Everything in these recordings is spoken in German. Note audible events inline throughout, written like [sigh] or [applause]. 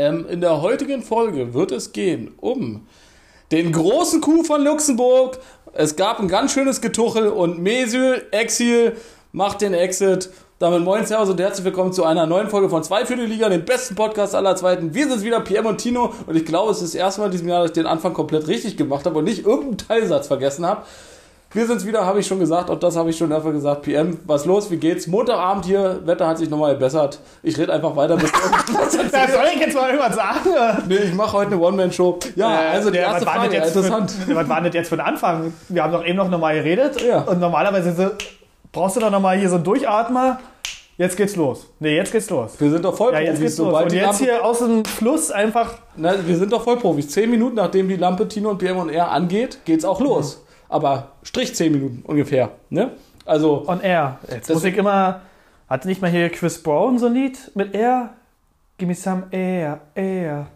Ähm, in der heutigen Folge wird es gehen um den großen Coup von Luxemburg. Es gab ein ganz schönes Getuchel und Mesyl, Exil, macht den Exit. Damit moin, servus und herzlich willkommen zu einer neuen Folge von Zwei für die Liga, dem besten Podcast aller Zweiten. Wir sind wieder, PM und Tino. Und ich glaube, es ist das erste Mal in diesem Jahr, dass ich den Anfang komplett richtig gemacht habe und nicht irgendeinen Teilsatz vergessen habe. Wir sind's wieder, habe ich schon gesagt, auch das habe ich schon dafür gesagt. PM, was los, wie geht's? Montagabend hier, Wetter hat sich nochmal gebessert. Ich rede einfach weiter. Bis [laughs] da soll ich jetzt mal irgendwas sagen? Nee, ich mache heute eine One-Man-Show. Ja, äh, also die erste was Frage, jetzt interessant. Für, [laughs] was war das jetzt für ein Anfang? Wir haben doch eben noch nochmal geredet. Ja. Und normalerweise so, brauchst du doch nochmal hier so einen Durchatmer. Jetzt geht's los. Nee, jetzt geht's los. Wir sind doch Vollprofis. Ja, jetzt geht's los. Und jetzt hier aus dem Fluss einfach... Na, wir sind doch Vollprofis. Zehn Minuten, nachdem die Lampe Tino und PM und R angeht, geht's auch los. Mhm aber Strich 10 Minuten ungefähr. Ne? Also. On Air. Jetzt muss ich immer. Hatte nicht mal hier Chris Brown so ein Lied mit Air? Give me some Air, Air.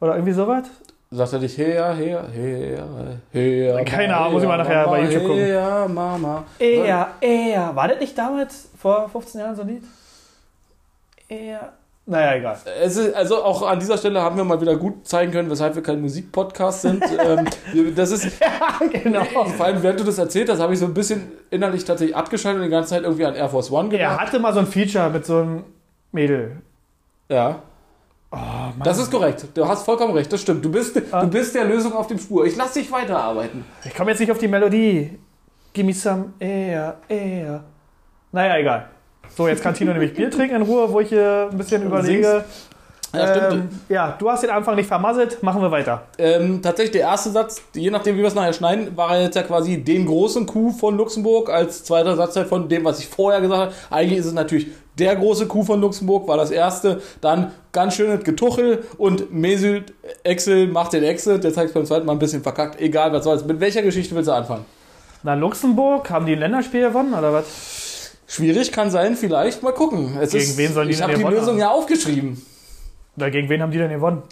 Oder irgendwie sowas? Sagt er dich her, her, her, her. Keine Ahnung, muss ich mal nachher bei YouTube gucken. Ja, Mama. Air, Air. War das nicht damals, vor 15 Jahren so ein Lied? Air. Naja, egal. Ist, also auch an dieser Stelle haben wir mal wieder gut zeigen können, weshalb wir kein Musikpodcast sind. [laughs] ähm, das ist. ja, genau. Vor allem, während du das erzählt hast, habe ich so ein bisschen innerlich tatsächlich abgeschaltet und die ganze Zeit irgendwie an Air Force One gedacht. Er hatte mal so ein Feature mit so einem Mädel. Ja. Oh, das ist korrekt. Du hast vollkommen recht. Das stimmt. Du bist, ah. du bist der Lösung auf dem Spur. Ich lass dich weiterarbeiten. Ich komme jetzt nicht auf die Melodie. Give me some air, air. Naja, egal. So, jetzt kann Tino nämlich Bier trinken in Ruhe, wo ich hier ein bisschen überlege. Ja. Ähm, ja, du hast den Anfang nicht vermasselt, machen wir weiter. Ähm, tatsächlich, der erste Satz, je nachdem, wie wir es nachher schneiden, war jetzt ja quasi den großen Coup von Luxemburg als zweiter Satz von dem, was ich vorher gesagt habe. Eigentlich ist es natürlich der große Coup von Luxemburg, war das erste. Dann ganz schönes Getuchel und Mesut Excel macht den Exit. Der zeigt beim zweiten Mal ein bisschen verkackt. Egal, was soll's. Mit welcher Geschichte willst du anfangen? Na, Luxemburg, haben die ein Länderspiel gewonnen oder was? Schwierig kann sein, vielleicht mal gucken. Es gegen ist, wen sollen die Ich habe die Lösung haben? ja aufgeschrieben. Oder gegen wen haben die denn gewonnen?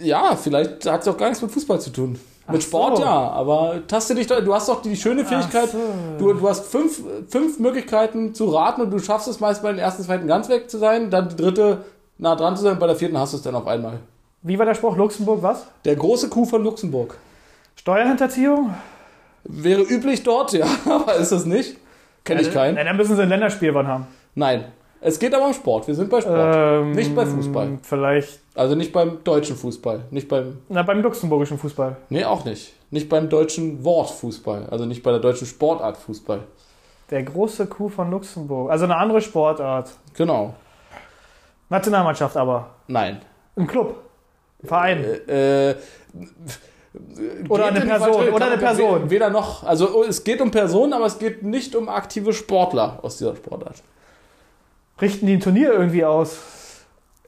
Ja, vielleicht hat es auch gar nichts mit Fußball zu tun. Ach mit Sport so. ja, aber taste dich du hast doch die schöne Fähigkeit, so. du, du hast fünf, fünf Möglichkeiten zu raten und du schaffst es meist bei den ersten, zweiten ganz weg zu sein, dann die dritte nah dran zu sein, bei der vierten hast du es dann auf einmal. Wie war der Spruch Luxemburg was? Der große Kuh von Luxemburg. Steuerhinterziehung? Wäre üblich dort, [laughs] ja, aber ist es nicht. Kenne ich keinen. Nein, dann müssen sie ein Länderspiel haben. Nein. Es geht aber um Sport. Wir sind bei Sport. Ähm, nicht bei Fußball. Vielleicht. Also nicht beim deutschen Fußball. Nicht beim. Na, beim luxemburgischen Fußball. Nee, auch nicht. Nicht beim deutschen Wort Fußball. Also nicht bei der deutschen Sportart Fußball. Der große Kuh von Luxemburg. Also eine andere Sportart. Genau. Nationalmannschaft aber. Nein. Ein Club. Ein Verein. Äh, äh oder eine Person. Oder eine Person. Weder noch. Also es geht um Personen, aber es geht nicht um aktive Sportler aus dieser Sportart. Richten die ein Turnier irgendwie aus?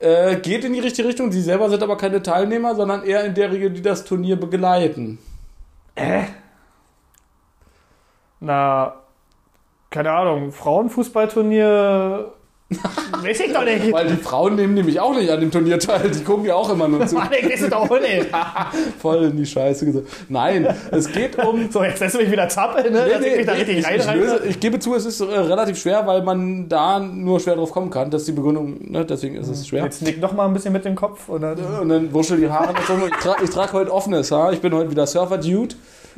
Äh, geht in die richtige Richtung. Sie selber sind aber keine Teilnehmer, sondern eher in der Regel, die das Turnier begleiten. Äh? Na, keine Ahnung, Frauenfußballturnier [laughs] Weiß ich doch nicht. Weil die Frauen nehmen nämlich auch nicht an dem Turnier teil. Die gucken ja auch immer nur zu. [laughs] Mann, ich weiß doch nicht. [laughs] Voll in die Scheiße gesagt. Nein, es geht um. So, jetzt lässt du mich wieder zappeln, ne? Nee, nee, ich, da richtig ich, ich, löse, ich gebe zu, es ist äh, relativ schwer, weil man da nur schwer drauf kommen kann. Das ist die Begründung, ne? deswegen ist es schwer. Jetzt nick noch mal ein bisschen mit dem Kopf. Und dann, und dann wuschel die Haare. ich trage trag heute offenes Haar. Ich bin heute wieder Surfer-Dude.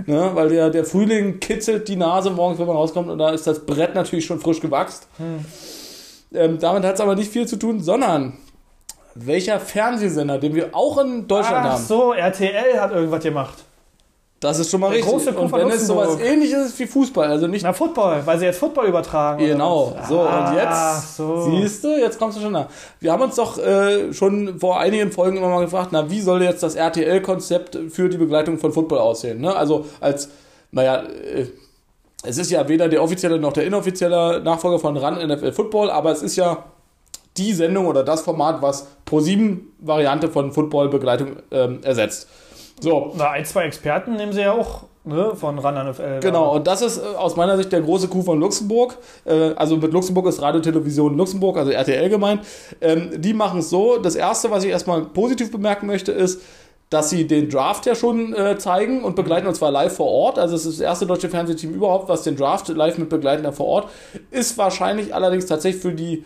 Ne, weil der, der Frühling kitzelt die Nase morgens, wenn man rauskommt und da ist das Brett natürlich schon frisch gewachst. Hm. Ähm, damit hat es aber nicht viel zu tun, sondern welcher Fernsehsender, den wir auch in Deutschland Ach haben. Ach so, RTL hat irgendwas gemacht. Das ist schon mal Der richtig. Große und wenn es sowas ähnliches ist wie Fußball, also nicht. Na, Football, weil sie jetzt Football übertragen. Genau. So, ah, und jetzt so. siehst du, jetzt kommst du schon nach. Wir haben uns doch äh, schon vor einigen Folgen immer mal gefragt, na, wie soll jetzt das RTL-Konzept für die Begleitung von Football aussehen? Ne? Also als, naja, äh, es ist ja weder der offizielle noch der inoffizielle Nachfolger von RAN NFL Football, aber es ist ja die Sendung oder das Format, was Pro7 Variante von Football-Begleitung ähm, ersetzt. So. Na, ein, zwei Experten nehmen sie ja auch ne, von RAN NFL. Genau, und das ist äh, aus meiner Sicht der große Coup von Luxemburg. Äh, also mit Luxemburg ist Radio Television Luxemburg, also RTL gemeint. Ähm, die machen es so. Das erste, was ich erstmal positiv bemerken möchte, ist, dass sie den Draft ja schon äh, zeigen und begleiten und zwar live vor Ort. Also es ist das erste deutsche Fernsehteam überhaupt, was den Draft live mit begleiten vor Ort. Ist wahrscheinlich allerdings tatsächlich für die,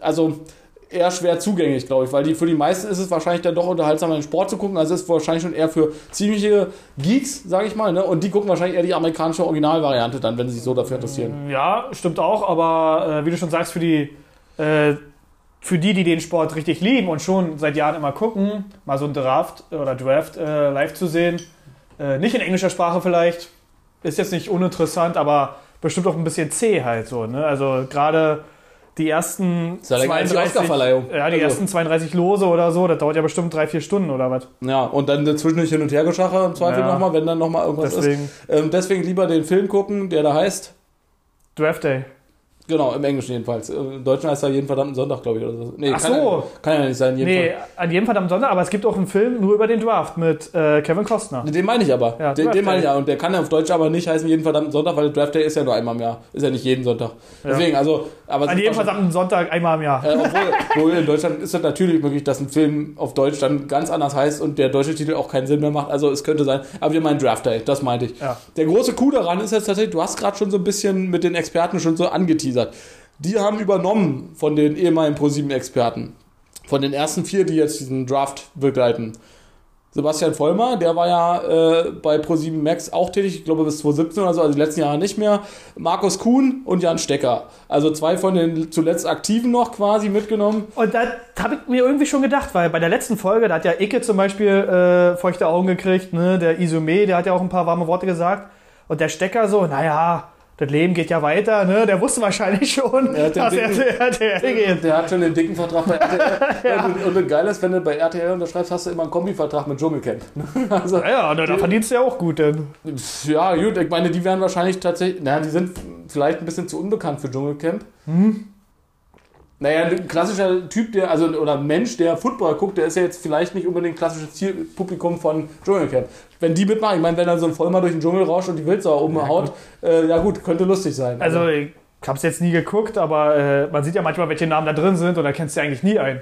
also eher schwer zugänglich, glaube ich, weil die, für die meisten ist es wahrscheinlich dann doch unterhaltsamer, den Sport zu gucken. Also es ist wahrscheinlich schon eher für ziemliche Geeks, sage ich mal, ne? Und die gucken wahrscheinlich eher die amerikanische Originalvariante dann, wenn sie sich so dafür interessieren. Ja, stimmt auch, aber äh, wie du schon sagst, für die, äh, für die, die den Sport richtig lieben und schon seit Jahren immer gucken, mal so ein Draft oder Draft äh, live zu sehen, äh, nicht in englischer Sprache vielleicht, ist jetzt nicht uninteressant, aber bestimmt auch ein bisschen zäh halt so. Ne? Also gerade die ersten Ist ja länger als die Oscarverleihung. ja, die Also. ersten 32 Lose oder so, das dauert ja bestimmt drei, vier Stunden oder was. Ja, und dann dazwischen hin und her geschache im Zweifel Ja. nochmal, wenn dann nochmal irgendwas Deswegen ist. Ähm, deswegen lieber den Film gucken, der da heißt. Draft Day. Genau, im Englischen jedenfalls. Im Deutschen heißt er jeden verdammten Sonntag, glaube ich. Oder so. Nee, Ach kann, so. Ja, kann ja nicht sein. Jeden Nee, Fall. an jedem verdammten Sonntag, aber es gibt auch einen Film nur über den Draft mit äh, Kevin Costner. Den meine ich aber. Ja, den, den meine ich ja. Und der kann ja auf Deutsch aber nicht heißen jeden verdammten Sonntag, weil der Draft Day ist ja nur einmal im Jahr. Ist ja nicht jeden Sonntag. Ja. Deswegen, also. Aber An jedem verdammten Sonntag einmal im Jahr. äh, obwohl, in Deutschland ist es natürlich möglich, dass ein Film auf Deutsch dann ganz anders heißt und der deutsche Titel auch keinen Sinn mehr macht. Also es könnte sein. Aber wir meinen Draft Day, das meinte ich. Der große Coup daran ist jetzt tatsächlich, du hast gerade schon so ein bisschen mit den Experten schon so angeteasert. Die haben übernommen von den ehemaligen ProSieben-Experten. Von den ersten vier, die jetzt diesen Draft begleiten. Sebastian Vollmer, der war ja äh, bei Pro7 Max auch tätig, ich glaube bis 2017 oder so, also die letzten Jahre nicht mehr. Markus Kuhn und Jan Stecker. Also zwei von den zuletzt Aktiven noch quasi mitgenommen. Und da habe ich mir irgendwie schon gedacht, weil bei der letzten Folge, da hat ja Icke zum Beispiel äh, feuchte Augen gekriegt, ne? der Isume, der hat ja auch ein paar warme Worte gesagt. Und der Stecker so, naja, das Leben geht ja weiter, ne? Der wusste wahrscheinlich schon, Er dass er dicken- zu RTL geht. Der hat schon den dicken Vertrag bei RTL. [laughs] und, und, und geil ist, wenn du bei RTL unterschreibst, hast du immer einen Kombivertrag mit Dschungelcamp. [laughs] also, Ja, ja, da, verdienst du ja auch gut, denn. Ja, gut, ich meine, die wären wahrscheinlich tatsächlich, naja, die sind vielleicht ein bisschen zu unbekannt für Dschungelcamp. Naja, ein klassischer Typ, der, also, oder Mensch, der Football guckt, der ist ja jetzt vielleicht nicht unbedingt klassisches Zielpublikum von Dschungelcamp. Wenn die mitmachen, ich meine, wenn dann so ein Vollmer durch den Dschungel rauscht und die Wildsau umhaut, äh, ja gut, könnte lustig sein. Also, ich hab's jetzt nie geguckt, aber äh, man sieht ja manchmal, welche Namen da drin sind und da kennst du ja eigentlich nie einen.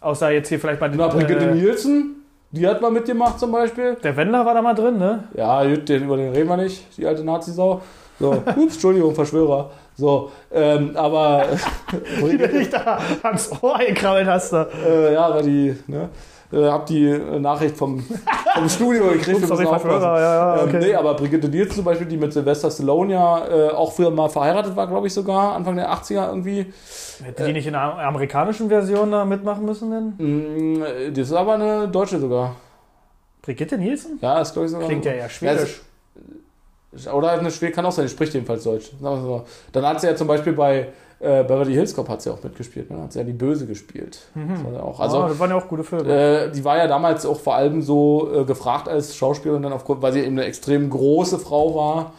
Außer jetzt hier vielleicht mal den, Na, Brigitte äh, Nielsen, die hat mal mitgemacht zum Beispiel. Der Wendler war da mal drin, ne? Ja, gut, den, über den reden wir nicht, die alte Nazi-Sau. So, ups, Entschuldigung, Verschwörer. So, ähm, aber [laughs] Wie du dich da ans Ohr einkrabbelt hast. Da. äh, ja, aber die, ne, äh, hab die äh, Nachricht vom, [laughs] vom Studio gekriegt. Ups, ja, ja, okay. ähm, nee, aber Brigitte Nielsen zum Beispiel, die mit Sylvester Stallone ja äh, auch früher mal verheiratet war, glaube ich sogar, Anfang der 80er irgendwie. Hätte die nicht in der amerikanischen Version da mitmachen müssen denn? Mm, äh, das ist aber eine Deutsche sogar. Brigitte Nielsen? Ja, ist glaube ich sogar. Klingt ja eher schwedisch. Oder eine Schwede, kann auch sein, die spricht jedenfalls Deutsch. Dann hat sie ja zum Beispiel bei äh, Beverly Hills Cop hat sie auch mitgespielt. Ne? Hat sie ja die Böse gespielt. Das war ja auch. Also, Also, das waren ja auch gute Filme. äh, die war ja damals auch vor allem so äh, gefragt als Schauspielerin, dann aufgrund, weil sie eben eine extrem große Frau war.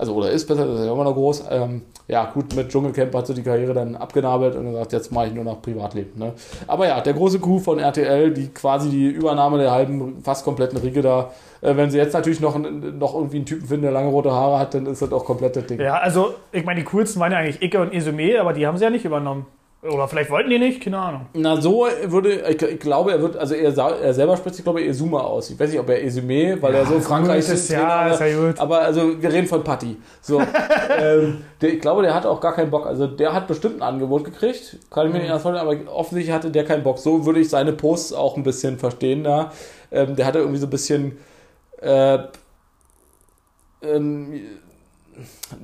Also, oder ist besser, ist ja immer noch groß. Ähm, ja, gut, mit Dschungelcamp hat sie die Karriere dann abgenabelt und gesagt, jetzt mache ich nur noch Privatleben. Ne? Aber ja, der große Coup von RTL, die quasi die Übernahme der halben, fast kompletten Riege da. Äh, wenn sie jetzt natürlich noch, noch irgendwie einen Typen finden, der lange rote Haare hat, dann ist das auch komplett das Ding. ja, also, ich meine, die coolsten waren ja eigentlich Icke und Isume, aber die haben sie ja nicht übernommen. Oder vielleicht wollten die nicht, keine Ahnung. Na, so würde, ich, ich glaube, er wird, also er, er selber spricht sich, glaube ich, Esuma aus. Ich weiß nicht, ob er Esumé, weil er so Frankreich gut, ist ja, ist ja gut. Aber also, wir reden von Patti. So, [laughs] ähm, der, ich glaube, der hat auch gar keinen Bock. Also, der hat bestimmt ein Angebot gekriegt. Kann ich mir Mhm. nicht anders vorstellen, aber offensichtlich hatte der keinen Bock. So würde ich seine Posts auch ein bisschen verstehen da. Ähm, der hatte irgendwie so ein bisschen, äh, ähm,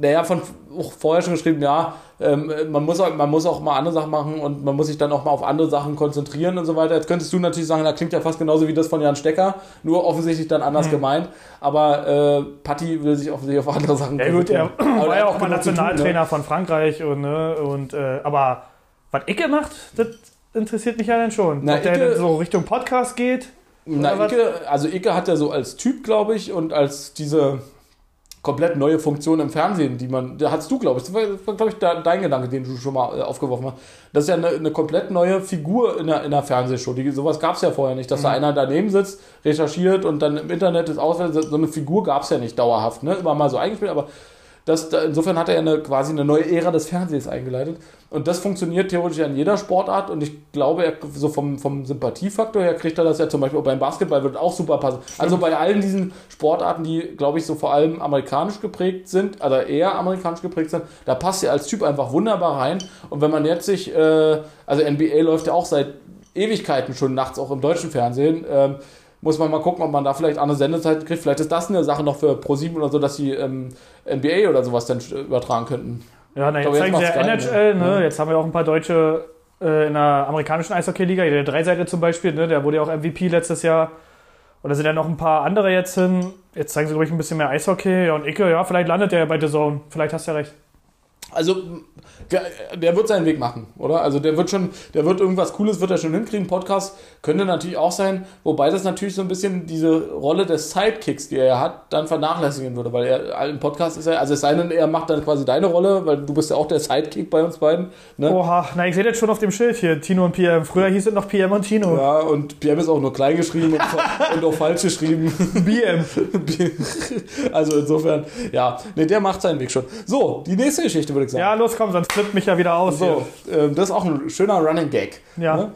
naja, von auch vorher schon geschrieben, ja, ähm, man, muss auch, man muss auch mal andere Sachen machen und man muss sich dann auch mal auf andere Sachen konzentrieren und so weiter. Jetzt könntest du natürlich sagen, da klingt ja fast genauso wie das von Jan Stecker, nur offensichtlich dann Mhm. anders gemeint. Aber äh, Patti will sich offensichtlich auf andere Sachen Ja gut, er konzentrieren. [clears throat] Aber war ja auch mal genug zu tun, Nationaltrainer von Frankreich und, ne, und äh, aber was Icke macht, das interessiert mich ja dann schon. Na, Ob der Icke- dann so Richtung Podcast geht. Na? Icke, also Icke hat ja so als Typ, glaube ich, und als diese komplett neue Funktion im Fernsehen, die man, da hast du, glaube ich, das war, glaube ich, dein Gedanke, den du schon mal äh, aufgeworfen hast. Das ist ja eine, eine komplett neue Figur in der, in der Fernsehshow. Die, sowas gab es ja vorher nicht, dass Mhm. da einer daneben sitzt, recherchiert und dann im Internet das auswertet. So eine Figur gab es ja nicht dauerhaft, ne? Immer mal so eingespielt, aber Das, da, insofern hat er eine, quasi eine neue Ära des Fernsehens eingeleitet. Und das funktioniert theoretisch an jeder Sportart. Und ich glaube, er, so vom, vom Sympathiefaktor her kriegt er das ja zum Beispiel beim Basketball wird auch super passen. Also bei allen diesen Sportarten, die, glaube ich, so vor allem amerikanisch geprägt sind, also eher amerikanisch geprägt sind, da passt er als Typ einfach wunderbar rein. Und wenn man jetzt sich, äh, also NBA läuft ja auch seit Ewigkeiten schon nachts auch im deutschen Fernsehen. Ähm, muss man mal gucken, ob man da vielleicht andere Sendezeit kriegt. Vielleicht ist das eine Sache noch für Pro7 oder so, dass sie ähm, NBA oder sowas dann übertragen könnten. Ja, na, jetzt glaube, jetzt zeigen sie ja NHL, ne? ja. Jetzt haben wir auch ein paar Deutsche äh, in der amerikanischen Eishockey-Liga, der Dreiseite zum Beispiel, ne? Der wurde ja auch MVP letztes Jahr. Und da sind ja noch ein paar andere jetzt hin. Jetzt zeigen sie, glaube ich, ein bisschen mehr Eishockey. Ja, und Icke, ja, vielleicht landet der ja bei The Zone. Vielleicht hast du ja recht. Also, der, wird seinen Weg machen, oder? Also, der wird schon, der wird irgendwas Cooles, wird er schon hinkriegen. Podcast könnte natürlich auch sein, wobei das natürlich so ein bisschen diese Rolle des Sidekicks, die er hat, dann vernachlässigen würde, weil er im Podcast ist er, also es sei denn, er macht dann quasi deine Rolle, weil du bist ja auch der Sidekick bei uns beiden. Ne? Oha, na, ich sehe das schon auf dem Schild hier, Tino und PM. Früher hieß es noch PM und Tino. Ja, und PM ist auch nur klein geschrieben und, [laughs] und auch falsch geschrieben. [laughs] BM. [laughs] Also insofern, ja, ne, der macht seinen Weg schon. So, die nächste Geschichte würde ich sagen. Ja, los, komm, sonst flippt mich ja wieder aus. So, ähm, das ist auch ein schöner Running Gag. Ja. Ne?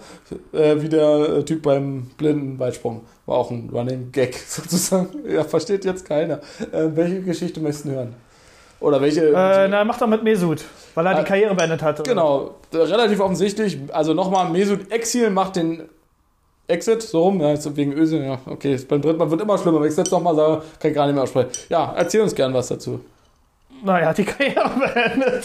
Äh, wie der äh, Typ beim blinden Weitsprung. War auch ein Running Gag [laughs] sozusagen. Ja, versteht jetzt keiner. Äh, welche Geschichte möchtest du hören? Oder welche. Äh, na, mach doch mit Mesut, weil er Ah, die Karriere beendet hat. genau, äh, relativ offensichtlich. Also nochmal, Mesut Exil macht den Exit, so rum, ja, jetzt wegen Öse, ja, okay, beim dritten Mal wird immer schlimmer, wenn ich es jetzt nochmal sage, kann ich gar nicht mehr aussprechen. Ja, erzähl uns gern was dazu. Na, hat die Karriere [laughs] beendet.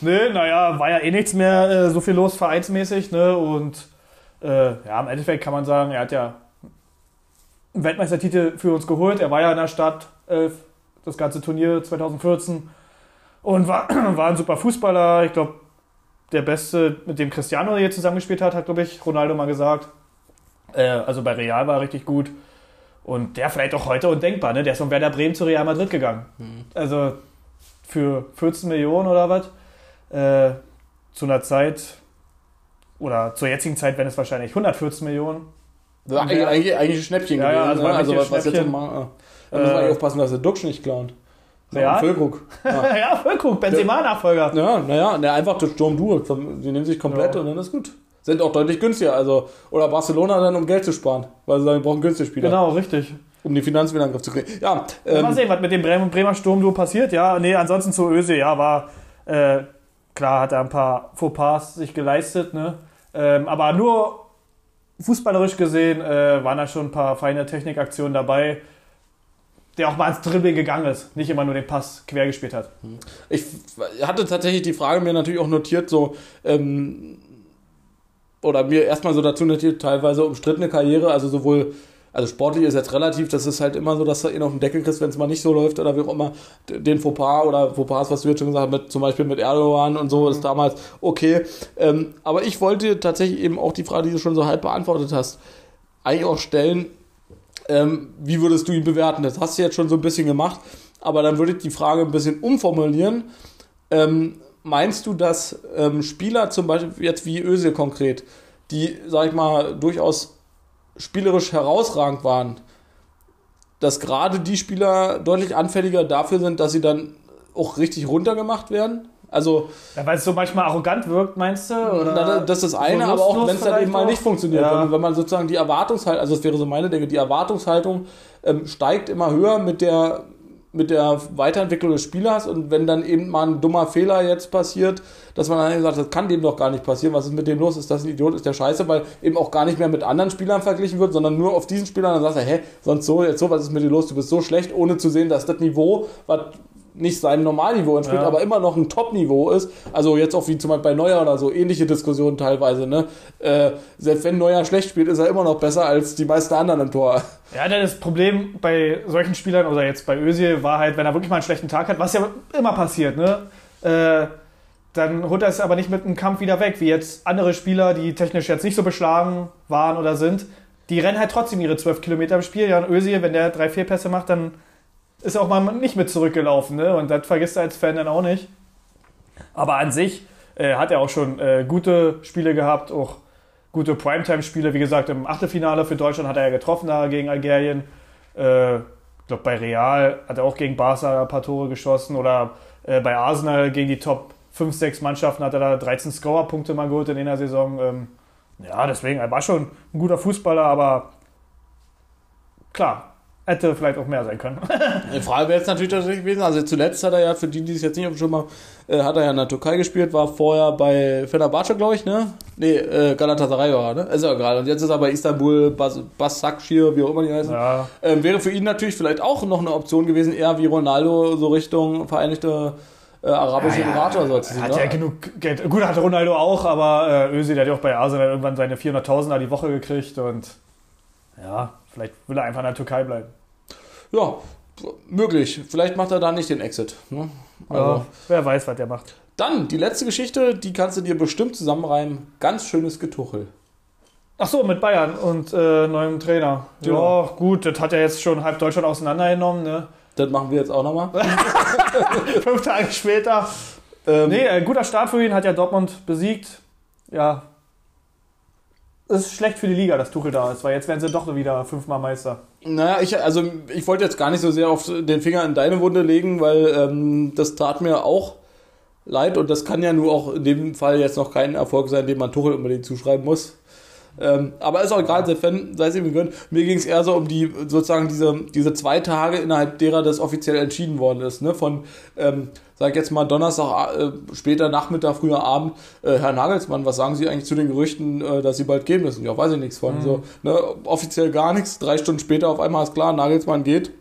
ne, naja, war ja eh nichts mehr äh, so viel los vereinsmäßig, ne? Und äh, ja, im Endeffekt kann man sagen, er hat ja einen Weltmeistertitel für uns geholt. Er war ja in der Stadt äh, das ganze Turnier 2014 und war, [clears throat] war ein super Fußballer. Ich glaube, der Beste, mit dem Cristiano hier zusammengespielt hat, hat, glaube ich, Ronaldo mal gesagt. Äh, also bei Real war er richtig gut. Und der vielleicht auch heute undenkbar, ne? Der ist von Werder Bremen zu Real Madrid gegangen. Also für 14 Millionen oder was. Äh, zu einer Zeit, oder zur jetzigen Zeit wären es wahrscheinlich 114 Millionen. Das war eigentlich, eigentlich, ein Schnäppchen Ja, ja, gewesen. also ne? also was, jetzt mal, da muss man Äh, aufpassen, dass der Duxch nicht klaut. Real? Füllkrug. Ja. Ja, Füllkrug, [laughs] Benzema-Nachfolger. Ja, naja, na, einfach das Sturm Duo. Die nehmen sich komplett Ja. und dann ist gut. Sind auch deutlich günstiger. Also, oder Barcelona dann, um Geld zu sparen. Weil sie sagen, wir brauchen günstige Spieler, Genau, richtig. um die Finanzen wieder in den Griff zu kriegen. Ja, Ja, mal ähm, sehen, was mit dem Bremer, Bremer Sturm passiert. Ja, nee, ansonsten zu Öse, ja, war äh, klar, hat er ein paar Fauxpas sich geleistet, ne? Ähm, aber nur fußballerisch gesehen äh, waren da schon ein paar feine Technikaktionen dabei, der auch mal ans Dribbling gegangen ist, nicht immer nur den Pass quer gespielt hat. ich hatte tatsächlich die Frage mir natürlich auch notiert, so, ähm, oder mir erstmal so dazu notiert, teilweise umstrittene Karriere, also sowohl, also sportlich ist jetzt relativ, das ist halt immer so, dass du ihn auf den Deckel kriegst, wenn es mal nicht so läuft oder wie auch immer, den Fauxpas oder Fauxpas, was du jetzt schon gesagt hast, mit, zum Beispiel mit Erdogan und so, ist damals okay. Ähm, aber ich wollte tatsächlich eben auch die Frage, die du schon so halb beantwortet hast, eigentlich auch stellen, ähm, wie würdest du ihn bewerten? Das hast du jetzt schon so ein bisschen gemacht, aber dann würde ich die Frage ein bisschen umformulieren. Ähm, meinst du, dass ähm, Spieler zum Beispiel jetzt wie Özil konkret, die, sag ich mal, durchaus spielerisch herausragend waren, dass gerade die Spieler deutlich anfälliger dafür sind, dass sie dann auch richtig runtergemacht werden? Also, Ja, weil es so manchmal arrogant wirkt, meinst du? Oder na, das ist das eine, so aber auch wenn es dann eben mal nicht funktioniert. Ja. Wenn, wenn man sozusagen die Erwartungshaltung, also das wäre so meine Denke, die Erwartungshaltung ähm, steigt immer höher mit der, mit der Weiterentwicklung des Spielers und wenn dann eben mal ein dummer Fehler jetzt passiert, dass man dann eben sagt, das kann dem doch gar nicht passieren, was ist mit dem los? Ist das ein Idiot? Ist der scheiße? Weil eben auch gar nicht mehr mit anderen Spielern verglichen wird, sondern nur auf diesen Spielern, dann sagst du, hä, sonst so, jetzt so, was ist mit dir los? Du bist so schlecht, ohne zu sehen, dass das Niveau, was nicht seinem Normalniveau entspricht, Ja. aber immer noch ein Top-Niveau ist. Also jetzt auch wie zum Beispiel bei Neuer oder so, ähnliche Diskussionen teilweise. Ne? Äh, selbst wenn Neuer schlecht spielt, ist er immer noch besser als die meisten anderen im Tor. Ja, das Problem bei solchen Spielern oder jetzt bei Özil war halt, wenn er wirklich mal einen schlechten Tag hat, was ja immer passiert, ne? Äh, dann holt er es aber nicht mit einem Kampf wieder weg, wie jetzt andere Spieler, die technisch jetzt nicht so beschlagen waren oder sind. Die rennen halt trotzdem ihre 12 Kilometer im Spiel. Ja, und Özil, wenn der drei, vier Pässe macht, dann ist auch mal nicht mit zurückgelaufen, ne? Und das vergisst er als Fan dann auch nicht. Aber an sich äh, hat er auch schon äh, gute Spiele gehabt, auch gute Primetime-Spiele. Wie gesagt, im Achtelfinale für Deutschland hat er ja getroffen da gegen Algerien. Äh, glaube, bei Real hat er auch gegen Barca ein paar Tore geschossen oder äh, bei Arsenal gegen die Top 5, 6 Mannschaften hat er da 13 Scorer-Punkte mal geholt in einer Saison. Ähm, ja, deswegen, er war schon ein guter Fußballer, aber klar, hätte vielleicht auch mehr sein können. [laughs] Die Frage wäre jetzt natürlich tatsächlich gewesen, also zuletzt hat er ja, für die, die es jetzt nicht auf dem Schirm haben, äh, hat er ja in der Türkei gespielt, war vorher bei Fenerbahce, glaube ich, ne? Nee, äh, Galatasaray war ne? Ist ja gerade. Und jetzt ist er bei Istanbul, Bas Basakşehir, wie auch immer die heißen. ja, Ähm, wäre für ihn natürlich vielleicht auch noch eine Option gewesen, eher wie Ronaldo, so Richtung Vereinigte äh, Arabische Emirate oder so. zu ziehen, hat ne? ja genug Geld. Gut, hatte Ronaldo auch, aber äh, Özil der hat ja auch bei Arsenal irgendwann seine 400.000er die Woche gekriegt und ja, vielleicht will er einfach in der Türkei bleiben. Ja, möglich. Vielleicht macht er da nicht den Exit. Ne? Also. Ja, wer weiß, was der macht. Dann, die letzte Geschichte, die kannst du dir bestimmt zusammenreimen. Ganz schönes Getuchel. Ach so, mit Bayern und äh, neuem Trainer. Genau. Ja, gut, das hat ja jetzt schon halb Deutschland auseinandergenommen, ne? Das machen wir jetzt auch nochmal. [laughs] Fünf Tage später. ähm, Nee, ein guter Start für ihn, hat ja Dortmund besiegt. Ja. Es ist schlecht für die Liga, dass Tuchel da ist, weil jetzt werden sie doch wieder fünfmal Meister. Naja, ich, also, ich wollte jetzt gar nicht so sehr auf den Finger in deine Wunde legen, weil ähm, das tat mir auch leid und das kann ja nur auch in dem Fall jetzt noch kein Erfolg sein, den man Tuchel unbedingt zuschreiben muss. Ähm, aber ist auch egal, sei Fan, sei es ihm gegönnt. Mir ging es eher so um die, sozusagen diese, diese zwei Tage, innerhalb derer das offiziell entschieden worden ist. Ne? Von, ähm, sag ich jetzt mal, Donnerstag, äh, später Nachmittag, früher Abend, äh, Herr Nagelsmann, was sagen Sie eigentlich zu den Gerüchten, äh, dass Sie bald gehen müssen? Ja, weiß ich nichts von. So, ne? Offiziell gar nichts. Drei Stunden später auf einmal ist klar, Nagelsmann geht.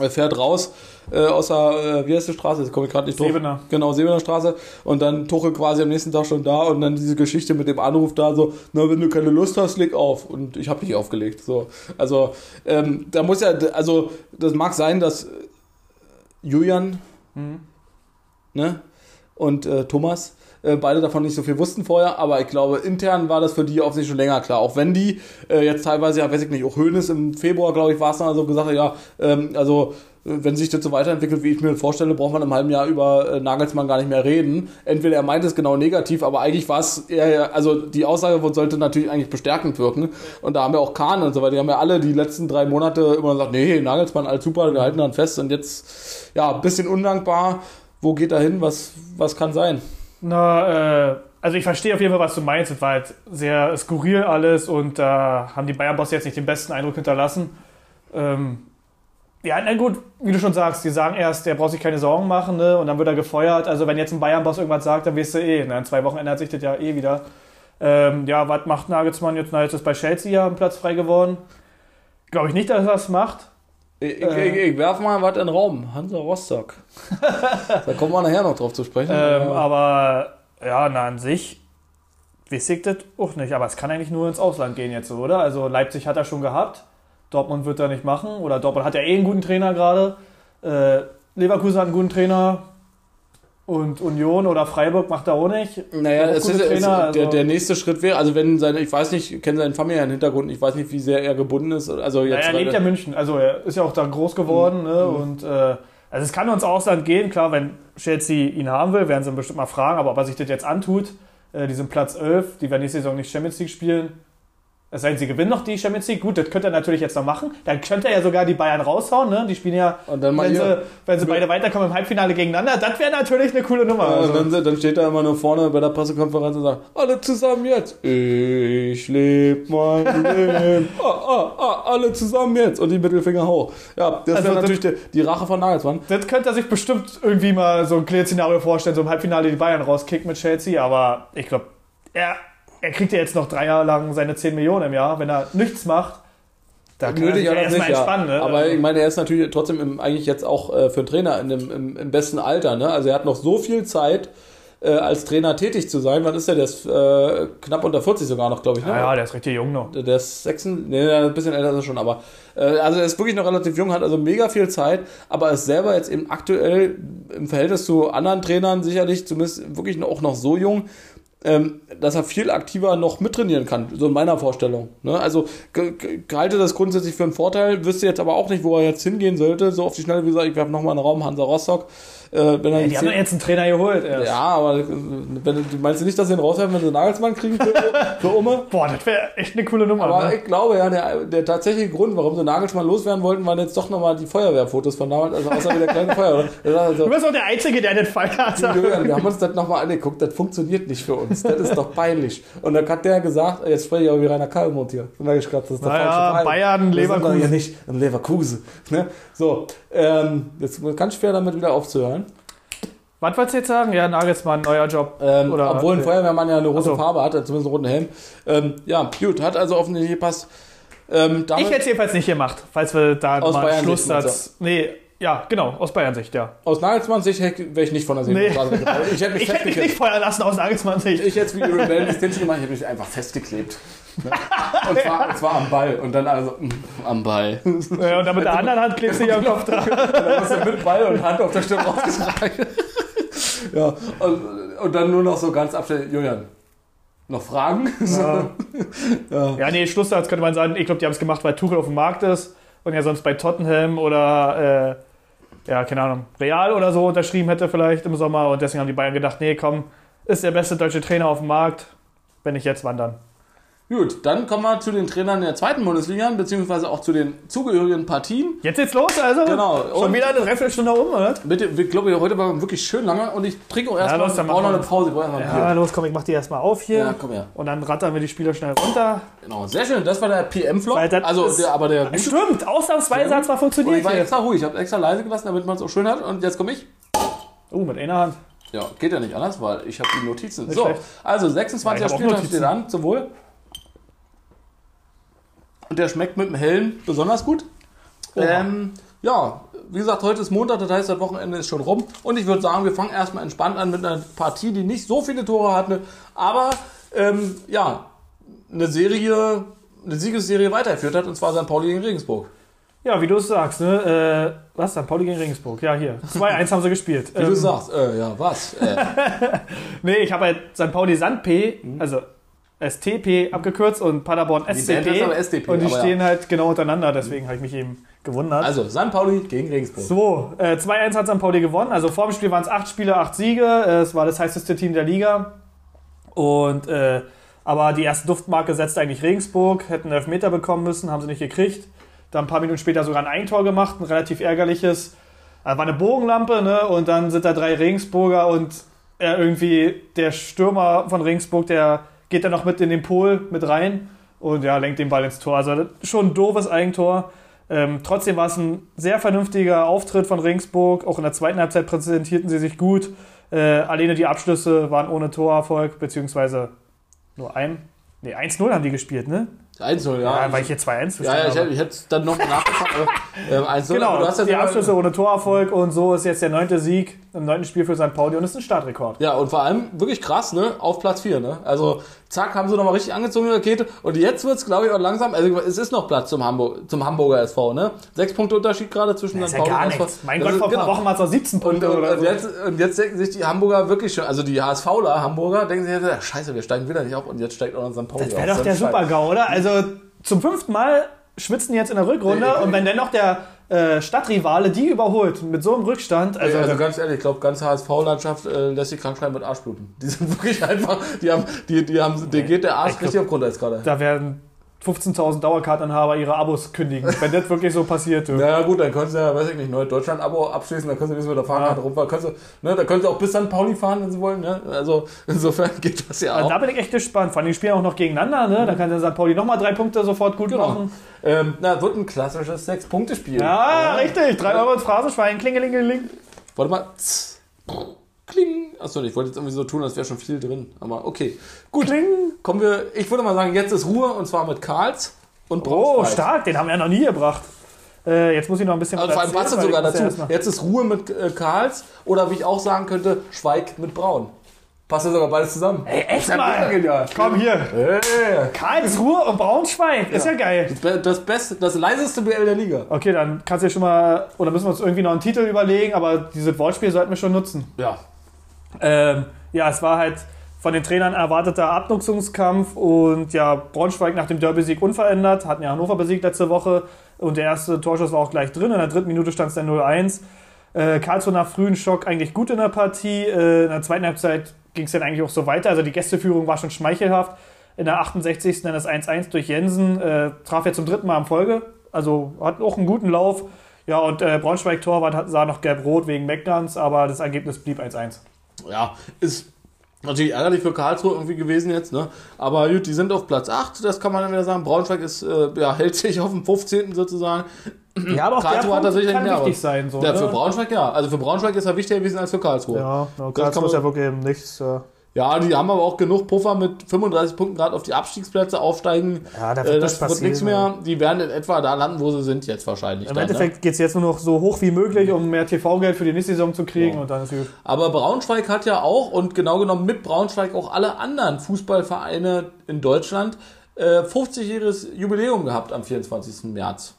Er fährt raus äh, außer, äh, wie heißt die Straße? Jetzt komme ich gerade nicht drauf. Sebener. Genau, Sebener Straße. Und dann Tuchel quasi am nächsten Tag schon da und dann diese Geschichte mit dem Anruf da so, na, wenn du keine Lust hast, leg auf. Und ich habe nicht aufgelegt. So. Also, ähm, da muss ja, also, das mag sein, dass Julian Mhm. ne, und äh, Thomas äh, beide davon nicht so viel wussten vorher, aber ich glaube, intern war das für die offensichtlich schon länger klar. Auch wenn die äh, jetzt teilweise, ja, weiß ich nicht, auch Hönes im Februar, glaube ich, war es dann also gesagt, ja, ähm, also äh, wenn sich das so weiterentwickelt, wie ich mir vorstelle, braucht man im halben Jahr über äh, Nagelsmann gar nicht mehr reden. Entweder er meint es genau negativ, aber eigentlich war es eher, also die Aussage sollte natürlich eigentlich bestärkend wirken. Und da haben wir auch Kahn und so weiter, die haben ja alle die letzten drei Monate immer gesagt, nee, Nagelsmann, alles super, wir halten dann fest und jetzt, ja, bisschen undankbar. Wo geht er hin? Was, was kann sein? Na, äh, also ich verstehe auf jeden Fall, was du meinst. Es war halt sehr skurril alles und da haben die Bayern-Boss jetzt nicht den besten Eindruck hinterlassen. Ähm, ja, na gut, wie du schon sagst, die sagen erst, der braucht sich keine Sorgen machen, ne? Und dann wird er gefeuert. Also wenn jetzt ein Bayern-Boss irgendwas sagt, dann weißt du eh. Na, in zwei Wochen ändert sich das ja eh wieder. Ähm, ja, was macht Nagelsmann jetzt? Na, jetzt ist bei Chelsea ja ein Platz frei geworden. Glaube ich nicht, dass er das macht. Ich, Äh. ich, ich werf mal was in den Raum. Hansa Rostock. da kommen wir nachher noch drauf zu sprechen. Ähm, aber ja, na an sich weiß ich das auch nicht. Aber es kann eigentlich nur ins Ausland gehen jetzt oder? Also Leipzig hat er schon gehabt. Dortmund wird er nicht machen. Oder Dortmund hat ja eh einen guten Trainer gerade. Äh, Leverkusen hat einen guten Trainer. Und Union oder Freiburg macht er auch nicht. Naja, es ist, es, Trainer, der, also- der nächste Schritt wäre, also wenn seine, ich weiß nicht, ich kenne seinen familiären Hintergrund, ich weiß nicht, wie sehr er gebunden ist. Also jetzt er lebt ja München. Also er ist ja auch da groß geworden. Ne? Und äh, also es kann ins Ausland gehen. Klar, wenn Chelsea ihn haben will, werden sie ihn bestimmt mal fragen. Aber ob er sich das jetzt antut, äh, die sind Platz 11, die werden nächste Saison nicht Champions League spielen. Es sei denn, sie gewinnen noch die Champions League. Gut, das könnte er natürlich jetzt noch machen. Dann könnte er ja sogar die Bayern raushauen. Ne? Die spielen ja, wenn, sie, wenn sie beide weiterkommen im Halbfinale gegeneinander. Das wäre natürlich eine coole Nummer. Ja, Also, dann, dann steht er immer nur vorne bei der Pressekonferenz und sagt, alle zusammen jetzt. Ich lebe mein [laughs] Leben. Ah, ah, ah, alle zusammen jetzt. Und die Mittelfinger hoch. Ja, das Also wäre das- natürlich die, die Rache von Nagelsmann. das könnte er sich bestimmt irgendwie mal so ein Clear-Szenario vorstellen, so im Halbfinale die Bayern rauskickt mit Chelsea, aber ich glaube, er, er kriegt ja jetzt noch drei Jahre lang seine 10 Millionen im Jahr, wenn er nichts macht. Da kann er sich ja erstmal entspannen. Ne? Aber ich meine, er ist natürlich trotzdem im, eigentlich jetzt auch äh, für einen Trainer in dem, im, im besten Alter. Ne? Also er hat noch so viel Zeit, äh, als Trainer tätig zu sein. Wann ist er? Der ist äh, knapp unter 40 sogar noch, glaube ich. Ne? ja, ja, der ist richtig jung noch. Der ist 6, nee, ein bisschen älter ist er schon, aber äh, also er ist wirklich noch relativ jung, hat also mega viel Zeit, aber ist selber jetzt eben aktuell im Verhältnis zu anderen Trainern sicherlich zumindest wirklich auch noch so jung, ähm, dass er viel aktiver noch mittrainieren kann, so in meiner Vorstellung. Ne? Also halte das grundsätzlich für einen Vorteil, wüsste jetzt aber auch nicht, wo er jetzt hingehen sollte, so auf die Schnelle, wie gesagt, ich werfe nochmal einen Raum Hansa Rostock. Äh, wenn er Die haben ja jetzt einen Trainer geholt. erst. ja, aber äh, wenn, meinst du nicht, dass sie ihn rauswerfen, wenn sie einen Nagelsmann kriegen für, für Umme? [laughs] Boah, das wäre echt eine coole Nummer. Aber ne? ich glaube ja, der, der tatsächliche Grund, warum sie Nagelsmann loswerden wollten, waren jetzt doch nochmal die Feuerwehrfotos von damals, also außer der kleine Feuerwehr. [laughs] Also, Du bist auch der Einzige, der den Fall hat. Wir haben uns das nochmal angeguckt, das funktioniert nicht für uns. Das ist doch peinlich. Und dann hat der gesagt, jetzt spreche ich auch wie Rainer Kalmund hier. Und dann ich gedacht, das ist der Naja, falsche. Bayern, Leverkusen. doch hier nicht in Leverkusen. Ne? So, ähm, jetzt ist ganz schwer damit wieder aufzuhören. Was wolltest du jetzt sagen? Ja, Nagelsmann, neuer Job. Ähm, Oder- obwohl ein Feuerwehrmann ja eine rote so. Farbe hat, zumindest einen roten Helm. Ähm, ja, gut, hat also offensichtlich gepasst. Ähm, Ich hätte es jedenfalls nicht gemacht, falls wir da Aus mal Bayern Schlusssatz. Nee, ja, genau, aus Bayern-Sicht, ja. aus Nagelsmanns Sicht wäre ich nicht von der Nee. Seenstraße weggefahren. Ich hätte mich [laughs] Ich hätte mich nicht feuern lassen aus Nagelsmann-Sicht. Ich hätte wie die Rebellen [laughs] gemacht, ich hätte mich einfach festgeklebt. Ne? Und, zwar, und zwar am Ball. Und dann also mm, am Ball. Ja, und dann mit der anderen Hand klebst du hier am Kopf dran. [laughs] dann hast du mit Ball und Hand auf der Stirn rausgetragen. ja, und, und dann nur noch so ganz abstellen. Julian, noch Fragen? Ja. [laughs] Ja. ja, nee, Schlusssatz könnte man sagen. Ich glaube, die haben es gemacht, weil Tuchel auf dem Markt ist und ja sonst bei Tottenham oder, äh, ja, keine Ahnung, Real oder so unterschrieben hätte vielleicht im Sommer. Und deswegen haben die Bayern gedacht, nee, komm, ist der beste deutsche Trainer auf dem Markt, wenn nicht jetzt wandern. Gut, dann kommen wir zu den Trainern der zweiten Bundesliga, beziehungsweise auch zu den zugehörigen Partien. Jetzt geht's los, also? Genau. Schon wieder eine Dreiviertelstunde um, oder? Bitte, ich glaube, heute war wirklich schön lange und ich trinke auch erstmal. brauche noch eine. Pause. Ja, los, komm, ich mach die erstmal auf hier. Ja, komm her. Und dann rattern wir die Spieler schnell runter. Genau, sehr schön. Das war der PM-Flop. Also, der, aber der Stimmt, ausnahmsweise hat zwar Und funktioniert. ich war extra ruhig, ich habe extra leise gelassen, damit man es auch schön hat. Und jetzt komme ich. Oh, mit einer Hand. Ja, geht ja nicht anders, weil ich habe die Notizen. Nicht so, schlecht. also Ja, 26er ich hab auch Spieltag Notizen. steht an, zum Wohl. Und der schmeckt mit dem Hellen besonders gut. Ähm, ja, wie gesagt, heute ist Montag, das heißt, das Wochenende ist schon rum. Und ich würde sagen, wir fangen erstmal entspannt an mit einer Partie, die nicht so viele Tore hatte, aber ähm, ja, eine Serie, eine Siegesserie weitergeführt hat, und zwar St. Pauli gegen Regensburg. Ja, wie du es sagst, ne? Äh, was dann? Pauli gegen Regensburg. Ja, hier. 2-1 haben sie gespielt. Wie du sagst, äh, ja, was? Äh, [laughs] Nee, ich habe halt St. Pauli Sand-P, Mhm. also STP abgekürzt und Paderborn SCP. SDP, und die aber ja. stehen halt genau untereinander, deswegen habe ich mich eben gewundert. also, St. Pauli gegen Regensburg. So, äh, 2-1 hat St. Pauli gewonnen. Also vor dem Spiel waren es acht Spiele, acht Siege. Äh, Es war das heißeste Team der Liga. Und äh, aber die erste Duftmarke setzte eigentlich Regensburg, hätten einen Elfmeter bekommen müssen, haben sie nicht gekriegt. Dann ein paar Minuten später sogar ein Eigentor gemacht, ein relativ ärgerliches. Äh, war eine Bogenlampe, ne? Und dann sind da drei Regensburger und er irgendwie der Stürmer von Regensburg, der geht dann noch mit in den Pol mit rein und ja, lenkt den Ball ins Tor. Also schon ein doofes Eigentor. Ähm, trotzdem war es ein sehr vernünftiger Auftritt von Regensburg. Auch in der zweiten Halbzeit präsentierten sie sich gut. Äh, alleine die Abschlüsse waren ohne Torerfolg, beziehungsweise nur ein. Ne, 1-0 haben die gespielt, ne? 1-0, Ja, ja. weil ich hier 2-1 ja, ja, ich, habe. hätte- es dann noch nachgefragt. ähm, 1-0, [laughs] Genau, aber du hast ja die Abschlüsse ohne Torerfolg und so ist jetzt der neunte Sieg im neunten Spiel für St. Pauli und ist ein Startrekord. Ja, und vor allem wirklich krass, ne? Auf Platz 4, ne? Also, zack, haben sie nochmal richtig angezogen, die Rakete. Und jetzt wird's, glaube ich, auch langsam. Also, es ist noch Platz zum, Hamburg, zum Hamburger SV, ne? Sechs Punkte Unterschied gerade zwischen Das St. ja Pauli gar und SV. nichts. Mein Das Gott, ist- vor ein paar genau. Wochen waren es noch 17 Und, Punkte und, oder und, so. jetzt, und jetzt denken sich die Hamburger wirklich schon, also die HSVler Hamburger, denken sich jetzt, ja, scheiße, wir steigen wieder nicht auf und jetzt steigt auch noch St. Pauli Das wäre doch der. Super-GAU, oder? Also zum fünften Mal schwitzen die jetzt in der Rückrunde Nee, und wenn dann noch der äh, Stadtrivale die überholt mit so einem Rückstand, also, Also, ganz ehrlich, ich glaube, ganze HSV-Landschaft äh, lässt sich krank mit Arschbluten. Die sind [laughs] wirklich einfach, die haben, die, die haben, denen geht der Arsch richtig auf Grundeis gerade. da werden 15.000 Dauerkartenhaber ihre Abos kündigen, wenn das wirklich so passiert. Du. Na ja, gut, dann können sie ja, weiß ich nicht, neue Deutschland-Abo abschließen, dann können sie ein bisschen mit der Fahrkarte Ja. rumfahren. Können sie, ne, da können sie auch bis St. Pauli fahren, wenn sie wollen. Ne? Also [laughs] insofern geht das ja Also auch. da bin ich echt gespannt. Vor allem, die spielen auch noch gegeneinander, ne? Da kann der St. Pauli nochmal drei Punkte sofort gut Genau. machen. Ähm, na, wird ein klassisches Sechs-Punkte-Spiel. Ja, richtig. Drei Euro ins Phrasenschwein. Klingelingeling. Warte mal. Kling. Achso, ich wollte jetzt irgendwie so tun, als wäre schon viel drin. Aber okay. Gut. Kling. Kommen wir, ich würde mal sagen, jetzt ist Ruhe und zwar mit Karls und Oh, Braunschweig. stark. Den haben wir ja noch nie gebracht. Äh, jetzt muss ich noch ein bisschen Also vor allem passt das sogar ja dazu. Jetzt ist Ruhe mit äh, Karls oder wie ich auch sagen könnte, Schweig mit Braun. Passt ja sogar beides zusammen. Ey, echt Ja, mal. genial. Komm hier. Hey. Karlsruhe und Braunschweig. Ist ja geil. Das Das beste, das leiseste BL der Liga. Okay, dann kannst du ja schon mal, oder müssen wir uns irgendwie noch einen Titel überlegen, aber dieses Wortspiel sollten wir schon nutzen. Ja. Ähm, ja, es war halt von den Trainern erwarteter Abnutzungskampf und ja, Braunschweig nach dem Derby-Sieg unverändert, hatten ja Hannover besiegt letzte Woche und der erste Torschuss war auch gleich drin. In der dritten Minute stand es dann 0-1. Äh, Karlsruhe nach frühen Schock eigentlich gut in der Partie. Äh, in der zweiten Halbzeit ging es dann eigentlich auch so weiter. Also die Gästeführung war schon schmeichelhaft. In der 68. dann das 1-1 durch Jensen. Äh, traf er zum dritten Mal in Folge. Also hat auch einen guten Lauf. Ja, und äh, Braunschweig-Torwart sah noch gelb-rot wegen McDonalds, aber das Ergebnis blieb 1-1. Ja, ist natürlich ärgerlich für Karlsruhe irgendwie gewesen jetzt, ne? Aber gut, die sind auf Platz 8, das kann man dann wieder sagen. Braunschweig ist, äh, ja, [laughs] hält sich auf dem 15. sozusagen. Ja, aber auch Karlsruhe der hat tatsächlich kann wichtig aber- sein. So, Ja, ne? für Braunschweig ja. Also für Braunschweig ist er wichtiger gewesen als für Karlsruhe. Ja, ja Karlsruhe ist ja wirklich eben nichts. Äh, Ja, die haben aber auch genug Puffer mit 35 Punkten gerade auf die Abstiegsplätze aufsteigen. Ja, da äh, wird das nichts wird nichts mehr. Die werden in etwa da landen, wo sie sind jetzt wahrscheinlich. Im dann, ne? Endeffekt geht es jetzt nur noch so hoch wie möglich, um mehr TV-Geld für die nächste Saison zu kriegen Ja. und dann ist gut. Aber Braunschweig hat ja auch und genau genommen mit Braunschweig auch alle anderen Fußballvereine in Deutschland äh, 50-jähriges Jubiläum gehabt am 24. März.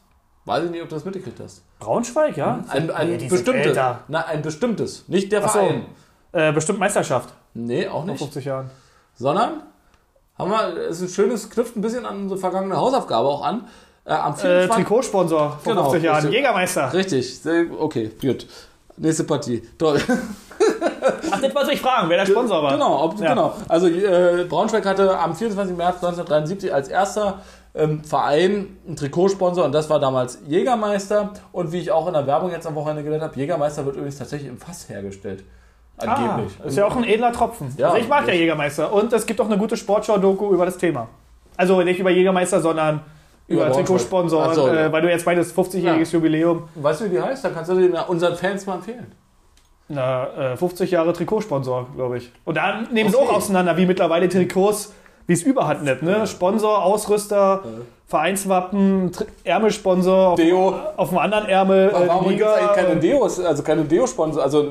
Weiß ich nicht, ob du das mitgekriegt hast. Braunschweig, ja? Ein, ein die sind bestimmtes. Na, ein bestimmtes. Nicht der Ach so. Verein. Äh, bestimmt Meisterschaft Nee, auch vor nicht. 50 Jahren. Sondern haben wir, es ist ein schönes, knüpft ein bisschen an unsere vergangene Hausaufgabe auch an. Äh, am Äh, 24. Trikotsponsor vor Genau, 50 Jahren. richtig. Jägermeister. Richtig, okay, gut. Nächste Partie. Toll. [laughs] Ach, das wollte ich fragen, wer der Sponsor war. Genau, ob, Ja. genau. Also äh, Braunschweig hatte am 24. März 1973 als erster ähm, Verein einen Trikotsponsor und das war damals Jägermeister. Und wie ich auch in der Werbung jetzt am Wochenende gelernt habe, Jägermeister wird übrigens tatsächlich im Fass hergestellt. Ah, Angeblich. ist ja auch ein edler Tropfen. Ja, also ich mag ja Jägermeister. Und es gibt auch eine gute Sportschau-Doku über das Thema. Also nicht über Jägermeister, sondern Über über. Trikotsponsoren, so, ja. äh, weil du jetzt meintest, 50-jähriges Jubiläum. Weißt du, wie die heißt? Da kannst du den ja unseren Fans mal empfehlen. Na, äh, 50 Jahre Trikotsponsor, glaube ich. Und dann nehmen sie Okay. auch auseinander, wie mittlerweile Trikots, wie es überhand nimmt. Ne? Sponsor, Ausrüster, Vereinswappen, Tri- Ärmelsponsor auf, Deo. auf dem anderen Ärmel, äh, Warum gibt es Liga. eigentlich keine Deos, also keine Deo-Sponsor, also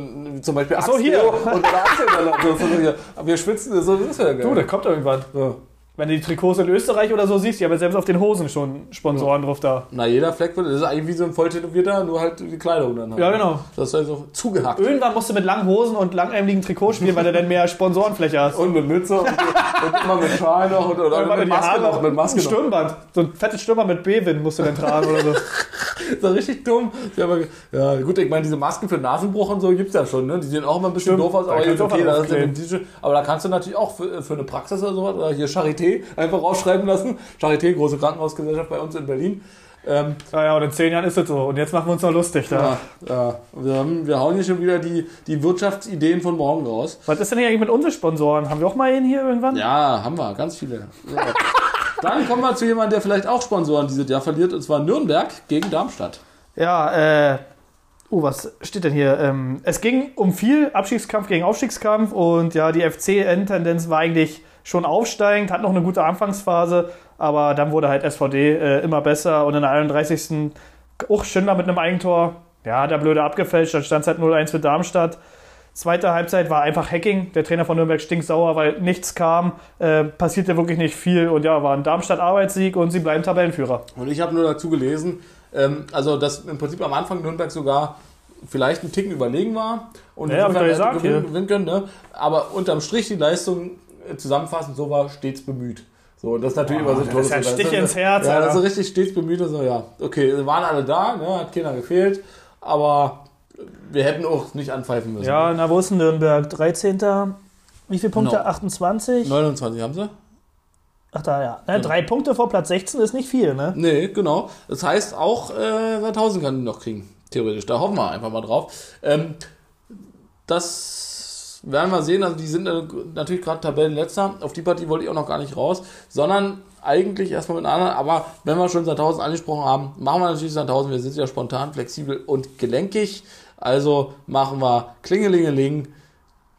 zum Beispiel so, hier. Axe-Deo und Axel hier. [laughs] Wir schwitzen, so das ist ja geil. Du, das kommt irgendwann. ja. Wenn du die Trikots in Österreich oder so siehst, die haben ja selbst auf den Hosen schon Sponsoren drauf da. Na, jeder Fleck wird, das ist eigentlich wie so ein volltätowierter, nur halt die Kleidung dann halt. Ja, genau. Das ist halt so zugehackt. Irgendwann musst du mit langen Hosen und langärmeligen Trikots spielen, weil du dann mehr Sponsorenfläche hast. Und mit Mütze und, und immer mit Schal noch und, oder mit die Maske noch. Mit Maske ein noch. Stirnband. So ein fettes Stirnband mit B-Wind musst du dann tragen oder so. [laughs] Das ist richtig dumm. Ja, ja, gut, ich meine, diese Masken für Nasenbruch und so gibt es ja schon, ne? Die sehen auch immer ein bisschen Stimmt. doof aus, Da aber, auch okay, was da ja aber da kannst du natürlich auch für, für eine Praxis oder sowas, oder hier Charité einfach rausschreiben lassen. Charité, große Krankenhausgesellschaft bei uns in Berlin. Ähm, Naja, und in zehn Jahren ist es so. Und jetzt machen wir uns noch lustig da. ja, ja, wir, haben, wir hauen hier schon wieder die, die Wirtschaftsideen von morgen raus. Was ist denn hier eigentlich mit unseren Sponsoren? Haben wir auch mal einen hier irgendwann? Ja, haben wir, ganz viele. So. Dann kommen wir zu jemandem, der vielleicht auch Sponsoren dieses Jahr verliert, und zwar Nürnberg gegen Darmstadt. Ja, äh. Oh, was steht denn hier? Ähm, es ging um viel Abstiegskampf gegen Aufstiegskampf und ja, die FC-Endtendenz war eigentlich schon aufsteigend, hat noch eine gute Anfangsphase, aber dann wurde halt SVD äh, immer besser und in der 31. auch Schindler mit einem Eigentor. Ja, hat er blöde abgefälscht, dann stand es halt 0-1 für Darmstadt. Zweite Halbzeit war einfach Hacking. Der Trainer von Nürnberg stinksauer, weil nichts kam. Äh, passierte wirklich nicht viel. Und ja, war ein Darmstadt-Arbeitssieg und sie bleiben Tabellenführer. Und ich habe nur dazu gelesen, ähm, also dass im Prinzip am Anfang Nürnberg sogar vielleicht einen Ticken überlegen war und Ja, gewinnen, gewinnen können, ne? aber unterm Strich die Leistung zusammenfassend so war stets bemüht. So, und das ist natürlich Boah, immer so ein das ist ein tolles- Stich das- ins Herz, Ja, das ist so Alter. richtig stets bemüht und so, ja. Okay, waren alle da, ne? hat keiner gefehlt, aber wir hätten auch nicht anpfeifen müssen. Ja, na, wo ist denn Nürnberg? 13. Wie viele Punkte? Genau. 28? 29 haben sie? Ach da, ja. Ne, Drei Punkte vor Platz 16 ist nicht viel, ne? Nee, genau. Das heißt, auch äh, Sandhausen kann die noch kriegen. Theoretisch. Da hoffen wir einfach mal drauf. Ähm, das werden wir sehen. Also, die sind natürlich gerade Tabellenletzter. Auf die Partie wollte ich auch noch gar nicht raus. Sondern eigentlich erstmal mit anderen. Aber wenn wir schon Sandhausen angesprochen haben, machen wir natürlich Sandhausen. Wir sind ja spontan, flexibel und gelenkig. Also machen wir Klingelingeling.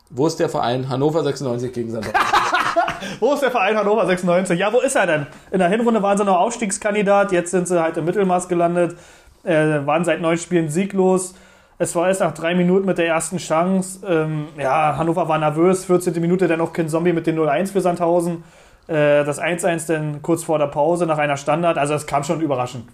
Wo ist der Verein? Hannover 96 gegen Sandhausen. [laughs] Wo ist der Verein Hannover 96? Ja, wo ist er denn? In der Hinrunde waren sie noch Aufstiegskandidat, jetzt sind sie halt im Mittelmaß gelandet, äh, waren seit neun Spielen sieglos. Es war erst nach drei Minuten mit der ersten Chance. Ähm, ja, Hannover war nervös, 14. Minute dann noch Kind Zombie mit dem 0-1 für Sandhausen. Äh, das 1-1 dann kurz vor der Pause nach einer Standard. Also es kam schon überraschend.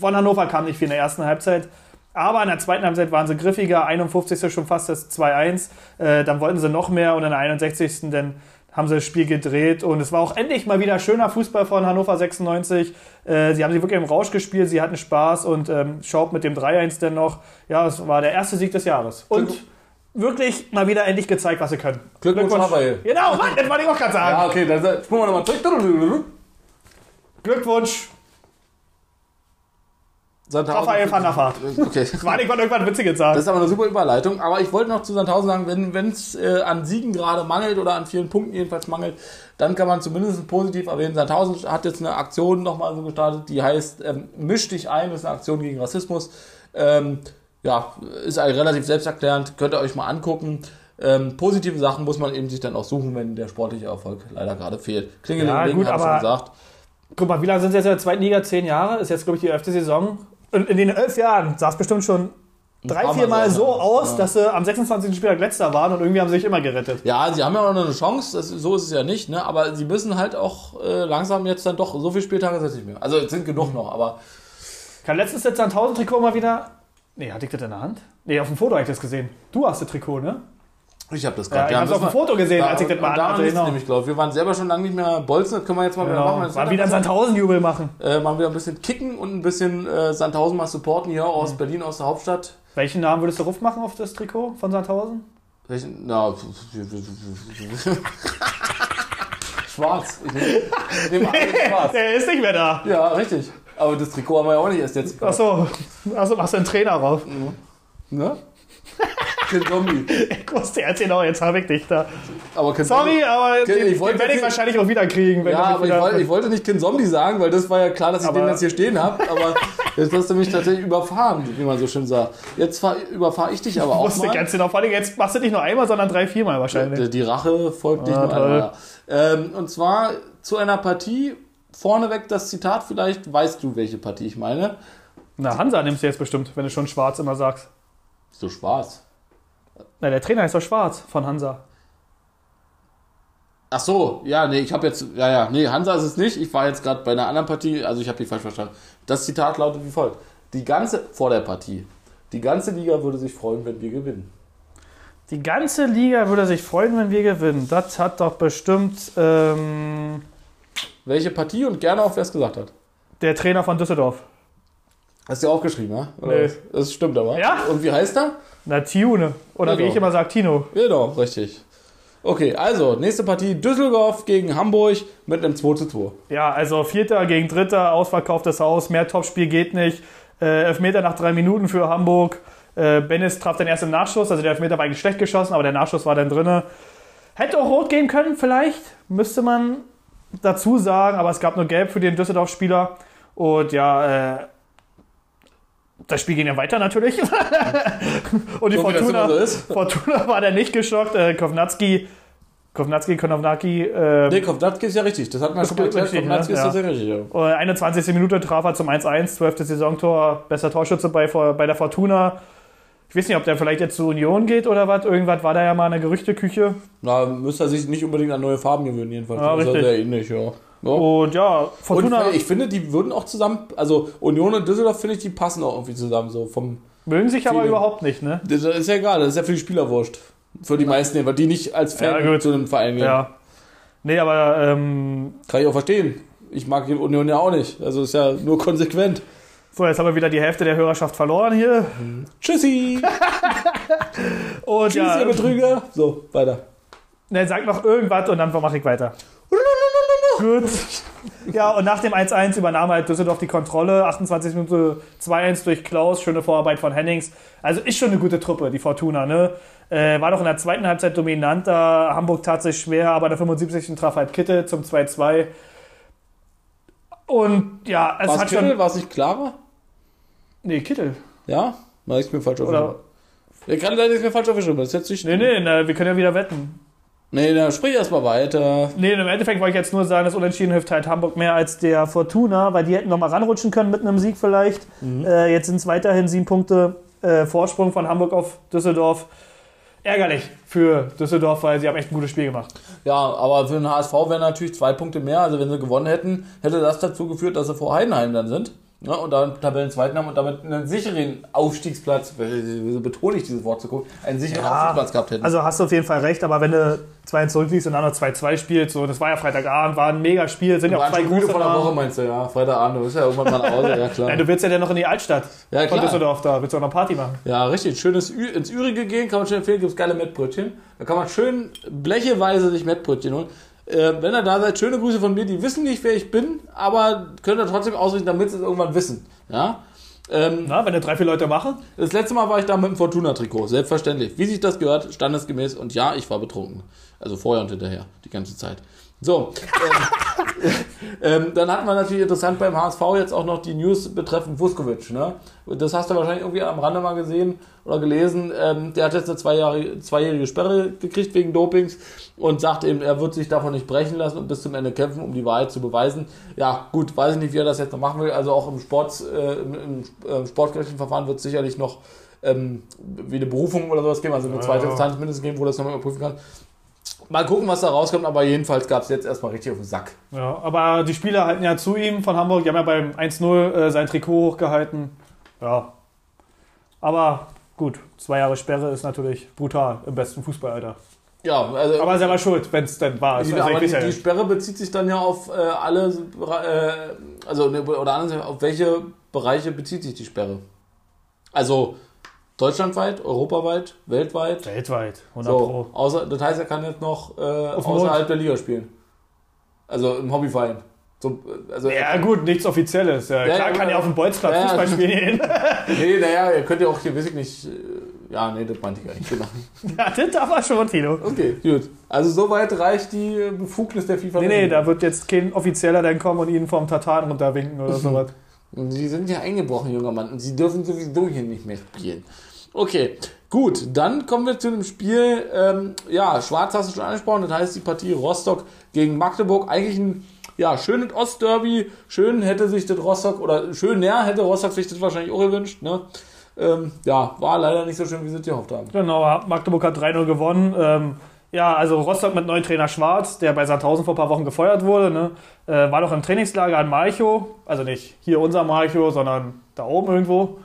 Von Hannover kam nicht viel in der ersten Halbzeit. Aber in der zweiten Halbzeit waren sie griffiger, 51. schon fast das 2-1. Äh, dann wollten sie noch mehr und in der 61. dann haben sie das Spiel gedreht und es war auch endlich mal wieder schöner Fußball von Hannover 96. Äh, sie haben sich wirklich im Rausch gespielt, sie hatten Spaß und ähm, Schaub mit dem 3-1 dennoch. Ja, es war der erste Sieg des Jahres. Und wirklich mal wieder endlich gezeigt, was sie können. Glückwunsch, Raphael. Genau, Mann, das wollte ich auch gerade sagen. Ja, okay, dann spulen wir nochmal zurück. Glückwunsch, Sandhausen. Raphael van der Vaart. Okay. Ich war nicht mal irgendwann Witziges sagen. Das ist aber eine super Überleitung. Aber ich wollte noch zu Sandhausen sagen, wenn es äh, an Siegen gerade mangelt oder an vielen Punkten jedenfalls mangelt, dann kann man zumindest positiv erwähnen. Sandhausen hat jetzt eine Aktion nochmal so gestartet, die heißt ähm, Misch dich ein, das ist eine Aktion gegen Rassismus. Ähm, ja, ist relativ selbsterklärend, könnt ihr euch mal angucken. Ähm, positive Sachen muss man eben sich dann auch suchen, wenn der sportliche Erfolg leider gerade fehlt. Klingelingeling, Ja, gut, schon aber- gesagt. Guck mal, wie lange sind sie jetzt in der zweiten Liga? Zehn Jahre? Ist jetzt, glaube ich, die elfte Saison. Und in den elf Jahren sah es bestimmt schon drei, vier Mal so aus, ja. dass sie am 26. Spieltag letzter waren und irgendwie haben sie sich immer gerettet. Ja, sie haben ja auch noch eine Chance, das, so ist es ja nicht, ne? aber sie müssen halt auch äh, langsam jetzt dann doch, so viele Spieltage sind es nicht mehr. Also es sind genug noch, aber Kann letztens jetzt ein 1000 Trikot mal wieder. Nee, hatte ich das in der Hand? Nee, auf dem Foto habe ich das gesehen. Du hast das Trikot, ne? Ich habe das Ja, ich habe auf dem Foto gesehen, als ich das mal da anhatte. ist Genau. nämlich, glaube ich. Wir waren selber schon lange nicht mehr bolzen, das können wir jetzt mal wieder machen. Genau. Mal wieder einen dann- Sandhausen-Jubel machen. äh, mal wieder ein bisschen kicken und ein bisschen äh, Sandhausen mal supporten hier aus Mhm. Berlin, aus der Hauptstadt. Welchen Namen würdest du ruf machen auf das Trikot von Sandhausen? Welchen? Na, schwarz. Ich nehme nehm alles schwarz. Der ist nicht mehr da. Ja, richtig. Aber das Trikot haben wir ja auch nicht erst jetzt. Achso, Achso machst du einen Trainer drauf. Ne? [laughs] Kind Zombie. [laughs] Ich wusste jetzt genau, jetzt habe ich dich da. Aber Kind Sorry, aber den, ich wollte den werde ich wahrscheinlich auch wieder kriegen. Ja, aber ich wollte, ich wollte nicht Kind Zombie sagen, weil das war ja klar, dass ich Aber- den jetzt hier stehen habe. Aber [laughs] jetzt hast du mich tatsächlich überfahren, wie man so schön sagt. Jetzt fahr, überfahre ich dich aber auch wusste mal. ganz genau. Vor allem jetzt machst du nicht nur einmal, sondern drei, viermal wahrscheinlich. Die, die Rache folgt nicht Ah, nur einmal. Ähm, und zwar zu einer Partie, vorneweg das Zitat, vielleicht weißt du, welche Partie ich meine. Na, Hansa nimmst du jetzt bestimmt, wenn du schon schwarz immer sagst. So schwarz. Na, der Trainer ist doch schwarz von Hansa. Ach so, ja, nee, ich habe jetzt, ja, ja, nee, Hansa ist es nicht. Ich war jetzt gerade bei einer anderen Partie, also ich habe die falsch verstanden. Das Zitat lautet wie folgt. Die ganze, vor der Partie, die ganze Liga würde sich freuen, wenn wir gewinnen. Die ganze Liga würde sich freuen, wenn wir gewinnen. Das hat doch bestimmt ähm, Welche Partie und gerne auch, wer es gesagt hat. der Trainer von Düsseldorf. Hast du aufgeschrieben, ja? Oder Nee. was? Das stimmt aber. Ja. Und wie heißt er? Na, Tiune. Oder wie Genau. ich immer sage, Tino. Genau, richtig. Okay, also, nächste Partie Düsseldorf gegen Hamburg mit einem 2 zu 2. Ja, also Vierter gegen Dritter, ausverkauftes Haus, mehr Topspiel geht nicht. Äh, Elfmeter nach drei Minuten für Hamburg. Äh, Bennis traf dann erst im Nachschuss, also der Elfmeter war eigentlich schlecht geschossen, aber der Nachschuss war dann drinne. Hätte auch rot gehen können, vielleicht, müsste man dazu sagen, aber es gab nur gelb für den Düsseldorf-Spieler. Und ja, äh, das Spiel ging ja weiter natürlich. [laughs] Und die So das Fortuna, so. Fortuna war dann nicht geschockt. Äh, Kovnatski, Kovnatski, Konownaki, äh, Nee, Kovnatski ist ja richtig. Das hatten wir schon mal erklärt. Richtig, Kovnatski ne? ist Ja. tatsächlich richtig. Ja. Äh, 21. Minute traf er zum 1-1, 12. Saisontor, bester Torschütze bei, bei der Fortuna. Ich weiß nicht, ob der vielleicht jetzt zur Union geht oder was. Irgendwas war da ja mal eine Gerüchteküche. Da müsste er sich nicht unbedingt an neue Farben gewöhnen, jedenfalls. Ja, das ist ja richtig. sehr ähnlich, ja. Und ja, Und Fortuna ich finde, die würden auch zusammen, also Union und Düsseldorf, finde ich, die passen auch irgendwie zusammen. So vom, mögen sich aber Feeling. überhaupt nicht, ne? das ist ja egal, das ist ja für die Spieler wurscht. Für die meisten, weil die nicht als Fan Ja, zu einem Verein gehen. Ja. Nee, aber ähm, Kann ich auch verstehen. Ich mag die Union ja auch nicht. Also ist ja nur konsequent. so, jetzt haben wir wieder die Hälfte der Hörerschaft verloren hier. Tschüssi! [laughs] Und Tschüss, ja, ihr Betrüger! So, weiter. ne, sag noch irgendwas und dann mache ich weiter. Gut. Ja, und nach dem 1-1 übernahm halt Düsseldorf die Kontrolle. 28 Minuten 2-1 durch Klaus, schöne Vorarbeit von Hennings. Also ist schon eine gute Truppe, die Fortuna, ne? Äh, war doch in der zweiten Halbzeit dominanter. Hamburg tat sich schwer, aber der 75. traf halt Kitte zum 2-2. Und ja, es War es hat Kittel? schon. War es nicht Clara? Nee, Kittel. Ja? War ich mir falsch Oder. aufgeschrieben. Ja, kann sein, dass ich mir falsch aufgeschrieben. Das ist jetzt nicht. Nee, nee, na, wir können ja wieder wetten. Nee, dann sprich erst mal weiter. Nee, im Endeffekt wollte ich jetzt nur sagen, das Unentschieden hilft halt Hamburg mehr als der Fortuna, weil die hätten nochmal ranrutschen können mit einem Sieg vielleicht. Äh, jetzt sind es weiterhin sieben Punkte äh, Vorsprung von Hamburg auf Düsseldorf. Ärgerlich für Düsseldorf, weil sie haben echt ein gutes Spiel gemacht. Ja, aber für den HSV wären natürlich zwei Punkte mehr. Also wenn sie gewonnen hätten, hätte das dazu geführt, dass sie vor Heidenheim dann sind. Ne, und dann Tabellenzweiten haben und damit einen sicheren Aufstiegsplatz, wieso betone ich dieses Wort so gut, einen sicheren Ja, Aufstiegsplatz gehabt hätten. Also hast du auf jeden Fall recht, aber wenn du 2 zurückliegst und dann noch 2-2 spielst, so, das war ja Freitagabend, war ein mega Spiel, sind ja auch zwei schon große von der Woche, meinst du, ja. Freitagabend, du bist ja irgendwann mal nach Hause, ja klar. Ja, du willst ja dann noch in die Altstadt Ja, von klar. Düsseldorf da, willst du auch noch Party machen. Ja, richtig. Schönes Ü ins Ürige gehen, kann man schön empfehlen, gibt es geile Mettbrötchen. Da kann man schön blecheweise sich Mettbrötchen holen. Äh, wenn ihr da seid, schöne Grüße von mir. Die wissen nicht, wer ich bin, aber könnt ihr trotzdem ausrichten, damit sie es irgendwann wissen. Ja? Ähm, Na, wenn du drei, vier Leute machen, das letzte Mal war ich da mit dem Fortuna-Trikot, selbstverständlich. Wie sich das gehört, standesgemäß. Und ja, ich war betrunken. Also vorher und hinterher, die ganze Zeit. So, ähm, [laughs] ähm, dann hatten wir natürlich interessant beim HSV jetzt auch noch die News betreffend Vuskovic. Ne? Das hast du wahrscheinlich irgendwie am Rande mal gesehen oder gelesen. Ähm, der hat jetzt eine zwei Jahre, zweijährige Sperre gekriegt wegen Dopings und sagt eben, er wird sich davon nicht brechen lassen und bis zum Ende kämpfen, um die Wahrheit zu beweisen. Ja, gut, weiß ich nicht, wie er das jetzt noch machen will. Also auch im, Sport, äh, im, im äh, sportgerichtlichen Verfahren wird es sicherlich noch ähm, wie eine Berufung oder sowas geben, also eine zweite. Instanz mindestens geben, wo das nochmal überprüfen kann. Mal gucken, was da rauskommt, aber jedenfalls gab es jetzt erstmal richtig auf den Sack. Ja, aber die Spieler halten ja zu ihm von Hamburg. Die haben ja beim 1-0 äh, sein Trikot hochgehalten. Ja. Aber gut, zwei Jahre Sperre ist natürlich brutal im besten Fußballalter. Ja, also Aber selber schuld, wenn es denn war. die, Also, aber die, ja die. Sperre bezieht sich dann ja auf äh, alle, äh, also ne, oder anders, auf welche Bereiche bezieht sich die Sperre? Also deutschlandweit, europaweit, weltweit. Weltweit, 100 So, Pro. außer, das heißt, er kann jetzt noch äh, außerhalb der Liga spielen. Also im Hobbyverein. So, also Ja gut, nichts Offizielles. Ja, Ja, klar ja, kann ja auf dem Bolzplatz. Fußball spielen. [laughs] Nee, naja, ihr könnt ja auch hier, weiß ich nicht. äh, Ja, nee, das meinte ich gar nicht. Genau. [laughs] ja, das darf er schon, Tino. Okay, gut. Also soweit reicht die Befugnis der FIFA. Nee, nee, da wird jetzt kein Offizieller dann kommen und ihn vom Tatan runterwinken oder [laughs] sowas. Sie sind ja eingebrochen, junger Mann, und Sie dürfen sowieso hier nicht mehr spielen. Okay, gut, dann kommen wir zu dem Spiel. Ähm, ja, Schwarz hast du schon angesprochen, das heißt die Partie Rostock gegen Magdeburg. Eigentlich ein ja, schönes Ostderby. Schön hätte sich das Rostock, oder schön näher hätte Rostock sich das wahrscheinlich auch gewünscht. Ne? Ähm, ja, war leider nicht so schön, wie sie es gehofft haben. Genau, Magdeburg hat 3-0 gewonnen. Ähm, ja, also Rostock mit neuen Trainer Schwarz, der bei Sandhausen vor ein paar Wochen gefeuert wurde, ne? äh, war doch im Trainingslager in Malchow. Also nicht hier unser Malchow, sondern da oben irgendwo.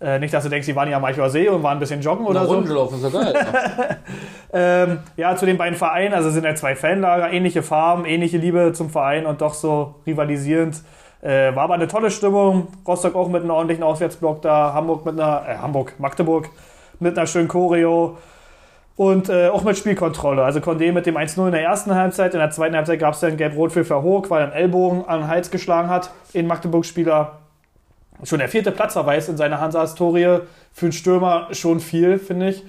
Äh, nicht, dass du denkst, die waren ja am Malchower See und waren ein bisschen joggen oder Oder so. Rundenlaufen, ist ja geil. [laughs] Ähm, ja, zu den beiden Vereinen, also sind ja zwei Fanlager, ähnliche Farben, ähnliche Liebe zum Verein und doch so rivalisierend. Äh, war aber eine tolle Stimmung. Rostock auch mit einem ordentlichen Auswärtsblock da, Hamburg mit einer, äh, Hamburg, Magdeburg mit einer schönen Choreo und äh, auch mit Spielkontrolle. Also Condé mit dem 1-0 in der ersten Halbzeit, in der zweiten Halbzeit gab es dann Gelb-Rot für Verhoog, weil er einen Ellbogen an den Hals geschlagen hat, in Magdeburg-Spieler. Schon der vierte Platzverweis in seiner Hansa-Historie. Für einen Stürmer schon viel, finde ich.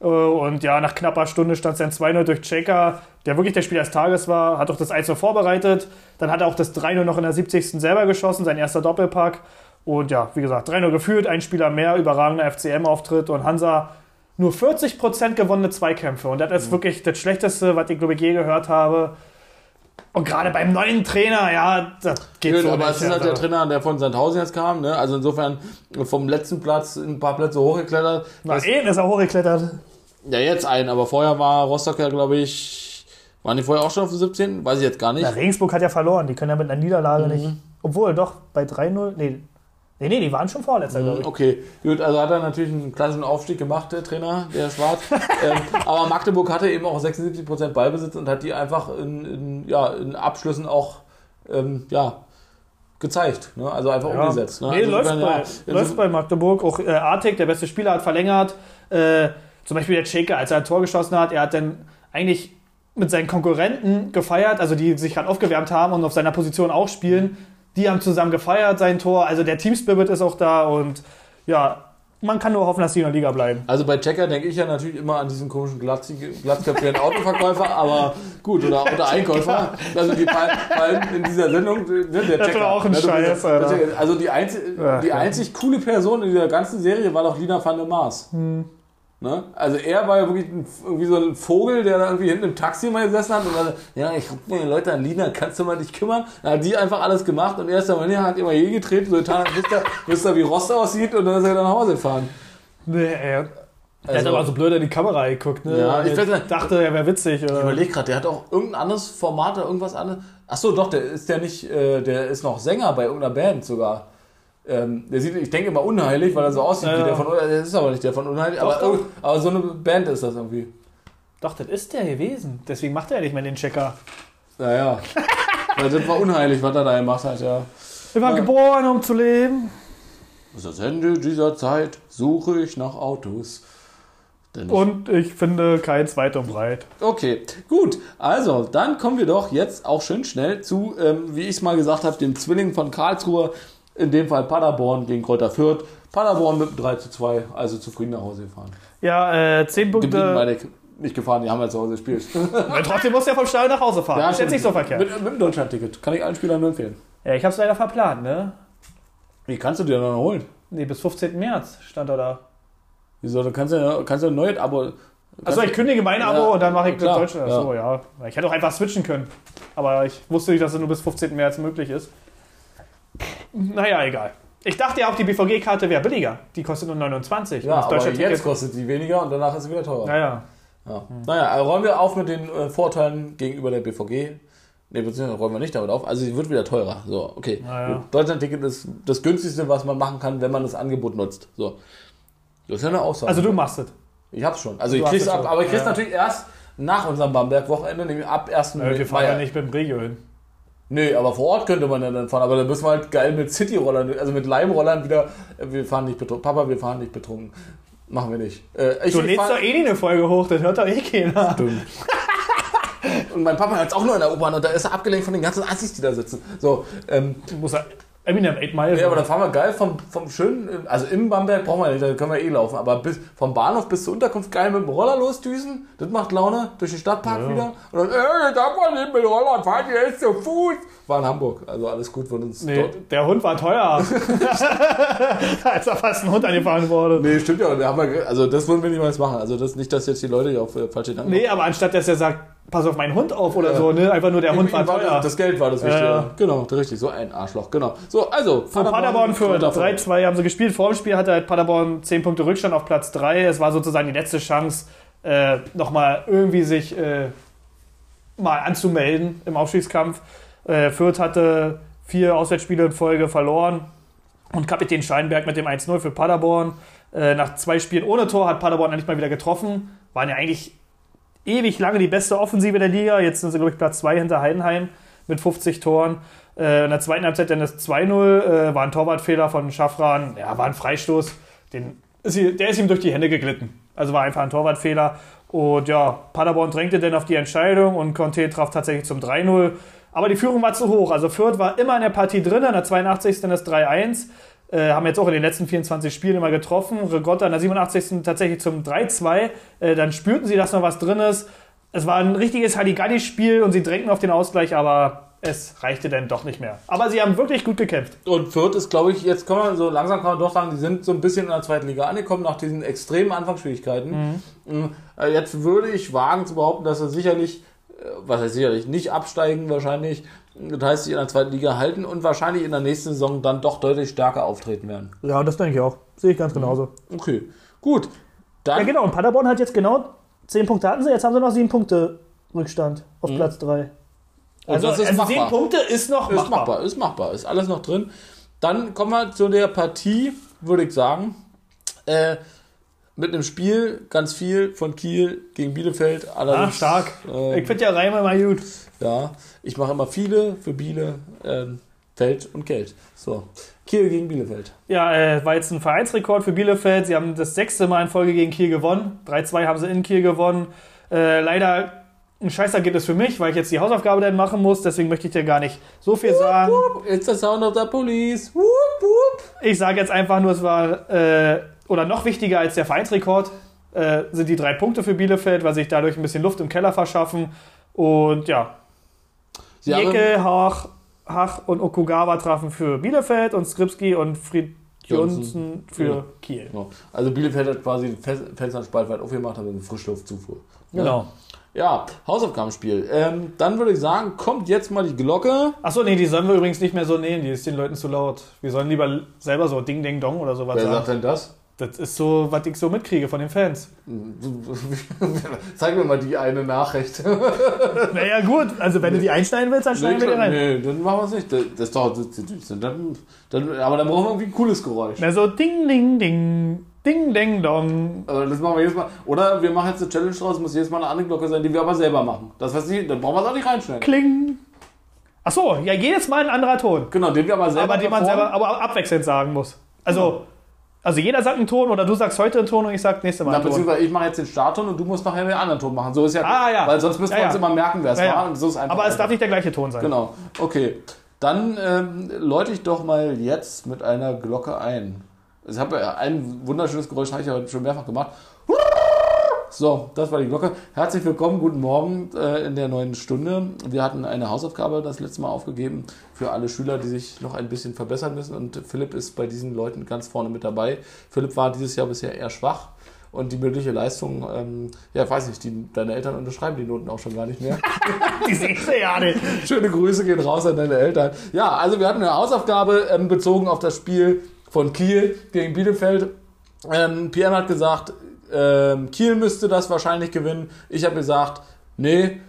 Äh, Und ja, nach knapper Stunde stand es dann 2-0 durch Checker, der wirklich der Spieler des Tages war, hat auch das 1-0 vorbereitet. Dann hat er auch das 3-0 noch in der 70. selber geschossen, sein erster Doppelpack. Und ja, wie gesagt, 3-0 geführt, ein Spieler mehr, überragender FCM-Auftritt und Hansa nur 40% gewonnene Zweikämpfe. Und das ist wirklich das Schlechteste, was ich, glaube ich, je gehört habe. Und gerade beim neuen Trainer, ja, das geht Gut, so aber nicht. es ist halt der also. Trainer, der von Sandhausen jetzt kam. Ne? Also insofern vom letzten Platz ein paar Plätze hochgeklettert. Na, Das- eben ist er hochgeklettert. Ja, jetzt ein, aber vorher war Rostock ja, glaube ich, waren die vorher auch schon auf dem 17? Weiß ich jetzt gar nicht. Na, Regensburg hat ja verloren, die können ja mit einer Niederlage Mhm. nicht. Obwohl, doch, bei 3-0, nee. Nee, nee, die waren schon Vorletzter, glaube ich. Okay, gut, also hat er natürlich einen klassischen Aufstieg gemacht, der Trainer, der Schwarz. [laughs] ähm, aber Magdeburg hatte eben auch 76% Ballbesitz und hat die einfach in, in, ja, in Abschlüssen auch ähm, ja, gezeigt. Ne? Also einfach umgesetzt. Ne? Nee, also läuft, bei, ja, läuft bei Magdeburg. Auch äh, Artig, der beste Spieler, hat verlängert. Äh, zum Beispiel der Tscheke, als er ein Tor geschossen hat, er hat dann eigentlich mit seinen Konkurrenten gefeiert, also die sich gerade aufgewärmt haben und auf seiner Position auch spielen. Die haben zusammen gefeiert, sein Tor. Also der Teamspirit ist auch da und ja, man kann nur hoffen, dass die in der Liga bleiben. Also bei Checker denke ich ja natürlich immer an diesen komischen glatzköpfigen Autoverkäufer, [laughs] aber gut, oder, oder Einkäufer. Also die fallen, fallen in dieser Sendung, ne, der Das Checker. war auch ein Ne, Scheiß. Also die, einzig, die einzig coole Person in dieser ganzen Serie war doch Lina van der Maas. Hm. Ne? Also er war ja wirklich ein, irgendwie so ein Vogel, der da irgendwie hinten im Taxi mal gesessen hat und dann, ja, ich hab mir Leute an Lina, kannst du mal dich kümmern? Dann hat die einfach alles gemacht und er ist dann mal her, hat immer je getreten, so getan, wisst ihr, wisst ihr, wie Rost aussieht und dann ist er dann nach Hause gefahren. Nee, er, Also- hat aber so blöd in die Kamera geguckt. Ne? Ja, ich weiß dachte, er wäre witzig. Ich Oder? überlege gerade, der hat auch irgendein anderes Format oder irgendwas anderes. Achso, doch, der ist ja nicht, äh, der ist noch Sänger bei irgendeiner Band sogar. Ähm, der sieht, ich denke immer unheilig, weil er so aussieht Ja, wie der von Unheilig. Das ist aber nicht der von Unheilig, Doch, aber, doch. aber so eine Band ist das irgendwie. Doch, das ist der gewesen. Deswegen macht er ja nicht mehr den Checker. Naja. Weil das war unheilig, was er da gemacht hat, ja. Wir waren Ja. geboren, um zu leben. Bis das Ende dieser Zeit suche ich nach Autos. Denn Und ich finde kein zweit und breit. Okay, gut. Also, dann kommen wir doch jetzt auch schön schnell zu, ähm, wie ich es mal gesagt habe, dem Zwilling von Karlsruhe, in dem Fall Paderborn gegen Kräuter Fürth. Paderborn mit einem 3 zu 2, also zufrieden nach Hause gefahren. Ja, äh, 10 Geblieben Punkte. meine ich, nicht gefahren, die haben ja zu Hause gespielt. [laughs] Trotzdem muss er vom Stadion nach Hause fahren. ist jetzt nicht so verkehrt. Mit, mit dem Deutschlandticket. Kann ich allen Spielern nur empfehlen. Ja, ich hab's leider verplant, ne? Wie kannst du dir noch holen? Nee, bis 15. März stand er da. Wieso? Du kannst ja, kannst ja ein neues Abo. Also ich kündige mein Abo Ja, und dann mache ich klar, Deutschland. Achso, ja. Ich hätte auch einfach switchen können. Aber ich wusste nicht, dass es nur bis 15. März möglich ist. Naja, egal. Ich dachte ja auch, die BVG-Karte wäre billiger. Die kostet nur 29. Ja, aber jetzt Ticket. kostet die weniger und danach ist sie wieder teurer. Naja. Ja. Naja, also räumen wir auf mit den äh, Vorteilen gegenüber der BVG. Ne, beziehungsweise räumen wir nicht damit auf. Also sie wird wieder teurer. So, okay. Naja. Deutschland-Ticket ist das günstigste, was man machen kann, wenn man das Angebot nutzt. So. Das ist ja eine Aussage. Also du machst es. ich hab's schon. Also Du ich krieg's ab, schon. aber ich krieg's Ja. natürlich erst nach unserem Bamberg-Wochenende, nämlich ab 1. Ja, wir fahren ja nicht mit dem Regio hin. Nee, aber vor Ort könnte man ja dann fahren. Aber dann müssen wir halt geil mit City-Rollern, also mit Leimrollern wieder. Wir fahren nicht betrunken. Papa, wir fahren nicht betrunken. Machen wir nicht. Äh, ich, Du lädst doch eh nie eine Folge hoch, das hört doch eh keiner. Stimmt. [laughs] Und mein Papa hat es auch nur in der U-Bahn und da ist er abgelenkt von den ganzen Assis, die da sitzen. So, ähm, musst ja Eminem 8 Mile. ja, aber dann fahren wir geil vom, vom schönen, also im Bamberg brauchen wir nicht, da können wir eh laufen, aber bis, vom Bahnhof bis zur Unterkunft geil mit dem Roller losdüsen, das macht Laune, durch den Stadtpark Ja. wieder. Und dann, äh, darf man nicht mit Roller fahren, hier ist zu Fuß. War in Hamburg, also alles gut von uns Nee, dort. der Hund war teuer. [laughs] Als er fast ein Hund angefahren wurde. Nee, stimmt ja, da also das wollen wir niemals machen. Also das nicht, dass jetzt die Leute hier auf äh, falsche Gedanken Nee, aber anstatt dass er sagt, pass auf meinen Hund auf oder Ja. so, ne? Einfach nur der Hund war ihm war teuer. das, Geld war das Wichtige. Ja. Genau, richtig, so ein Arschloch, genau. So, also, Von Paderborn für Kräuter 3-2 haben sie gespielt. Vor dem Spiel hatte halt Paderborn 10 Punkte Rückstand auf Platz 3. Es war sozusagen die letzte Chance, äh, nochmal irgendwie sich äh, mal anzumelden im Aufstiegskampf. Äh, Fürth hatte vier Auswärtsspiele in Folge verloren und Kapitän Scheinberg mit dem 1-0 für Paderborn. Äh, nach zwei Spielen ohne Tor hat Paderborn endlich mal wieder getroffen. Waren ja eigentlich ewig lange die beste Offensive der Liga. Jetzt sind sie, glaube ich, Platz 2 hinter Heidenheim mit 50 Toren. Äh, in der zweiten Halbzeit dann das 2-0, äh, war ein Torwartfehler von Schaffran, ja, war ein Freistoß. Den der ist ihm durch die Hände geglitten. Also war einfach ein Torwartfehler. Und ja, Paderborn drängte dann auf die Entscheidung und Conte traf tatsächlich zum 3-0. Aber die Führung war zu hoch. Also Fürth war immer in der Partie drin, in der 82. dann das 3-1. Äh, haben jetzt auch in den letzten 24 Spielen immer getroffen. Regotta in der 87. tatsächlich zum 3-2. Äh, dann spürten sie, dass noch was drin ist. Es war ein richtiges Halligalli-Spiel und sie drängten auf den Ausgleich, aber es reichte dann doch nicht mehr. Aber sie haben wirklich gut gekämpft. Und Fürth ist, glaube ich, jetzt kann man so langsam kann man doch sagen, die sind so ein bisschen in der zweiten Liga angekommen nach diesen extremen Anfangsschwierigkeiten. Mhm. Äh, Jetzt würde ich wagen zu behaupten, dass sie sicherlich, äh, was heißt sicherlich, nicht absteigen wahrscheinlich. Das heißt, sie in der zweiten Liga halten und wahrscheinlich in der nächsten Saison dann doch deutlich stärker auftreten werden. Ja, das denke ich auch. Sehe ich ganz genauso. Okay, gut. Dann Ja, genau. Und Paderborn hat jetzt genau 10 Punkte hatten sie, jetzt haben sie noch 7 Punkte Rückstand auf Platz 3. Und Also, das ist also machbar. 10 Punkte ist noch Ist machbar. machbar, ist machbar, ist alles noch drin. Dann kommen wir zu der Partie, würde ich sagen, äh, mit einem Spiel ganz viel von Kiel gegen Bielefeld. Ah, Allerdings, stark. äh, Ich finde ja Reime immer gut. Ja, ich mache immer viele für Biele, ähm, Feld und Geld. So, Kiel gegen Bielefeld. Ja, äh, war jetzt ein Vereinsrekord für Bielefeld. Sie haben das sechste Mal in Folge gegen Kiel gewonnen. 3-2 haben sie in Kiel gewonnen. Äh, leider ein Scheißergebnis für mich, weil ich jetzt die Hausaufgabe dann machen muss. Deswegen möchte ich dir gar nicht so viel sagen. It's the sound of the police. Whoop, whoop. Ich sage jetzt einfach nur, es war, äh, oder noch wichtiger als der Vereinsrekord, äh, sind die drei Punkte für Bielefeld, weil sich dadurch ein bisschen Luft im Keller verschaffen. Und ja, Sie Jecke, Hach, Hach und Okugawa trafen für Bielefeld und Skripski und Fried Johnson für Ja. Kiel. genau. Also Bielefeld hat quasi den Fenster spaltweit aufgemacht, aber eine Frischluftzufuhr. Genau. Ja, Hausaufgabenspiel. Ähm, dann würde ich sagen, kommt jetzt mal die Glocke. Achso, nee, die sollen wir übrigens nicht mehr so nehmen, die ist den Leuten zu laut. Wir sollen lieber selber so Ding, Ding, Dong oder sowas Wer sagen. sagt denn das? Das ist so, was ich so mitkriege von den Fans. [laughs] Zeig mir mal die eine Nachricht. [laughs] Naja, gut, also wenn du die einschneiden willst, dann schneiden wir die rein. nee, dann machen wir es nicht. Das, das dauert. Dann, dann, aber dann brauchen wir irgendwie ein cooles Geräusch. Na, so ding, ding, ding, ding, ding, dong. Aber das machen wir jedes Mal. Oder wir machen jetzt eine Challenge draus, muss jedes Mal eine andere Glocke sein, die wir aber selber machen. Das was die, dann brauchen wir es auch nicht reinschneiden. Kling. Ach so, ja, jedes Mal ein anderer Ton. Genau, den wir aber selber aber den man selber aber abwechselnd sagen muss. Also, also jeder sagt einen Ton oder du sagst heute einen Ton und ich sag nächste Mal Na, einen Ton. beziehungsweise ich mache jetzt den Startton und du musst nachher den anderen Ton machen. So ist ja. Ah, ja. Weil sonst müssen wir Ja, uns ja. immer merken, wer es Ja, war. Und so ist einfach Aber es darf nicht der gleiche Ton sein. Genau. Okay. Dann ähm, läute ich doch mal jetzt mit einer Glocke ein. Ich habe ja ein wunderschönes Geräusch, habe ich ja heute schon mehrfach gemacht. So, das war die Glocke. Herzlich willkommen, guten Morgen äh, in der neuen Stunde. Wir hatten eine Hausaufgabe das letzte Mal aufgegeben für alle Schüler, die sich noch ein bisschen verbessern müssen. Und Philipp ist bei diesen Leuten ganz vorne mit dabei. Philipp war dieses Jahr bisher eher schwach. Und die mündliche Leistung, ähm, ja, weiß nicht, die, deine Eltern unterschreiben die Noten auch schon gar nicht mehr. [laughs] Die siehst du ja nicht. Schöne Grüße gehen raus an deine Eltern. Ja, also wir hatten eine Hausaufgabe ähm, bezogen auf das Spiel von Kiel gegen Bielefeld. Ähm, PM hat gesagt, ähm, Kiel müsste das wahrscheinlich gewinnen. Ich habe gesagt, nee,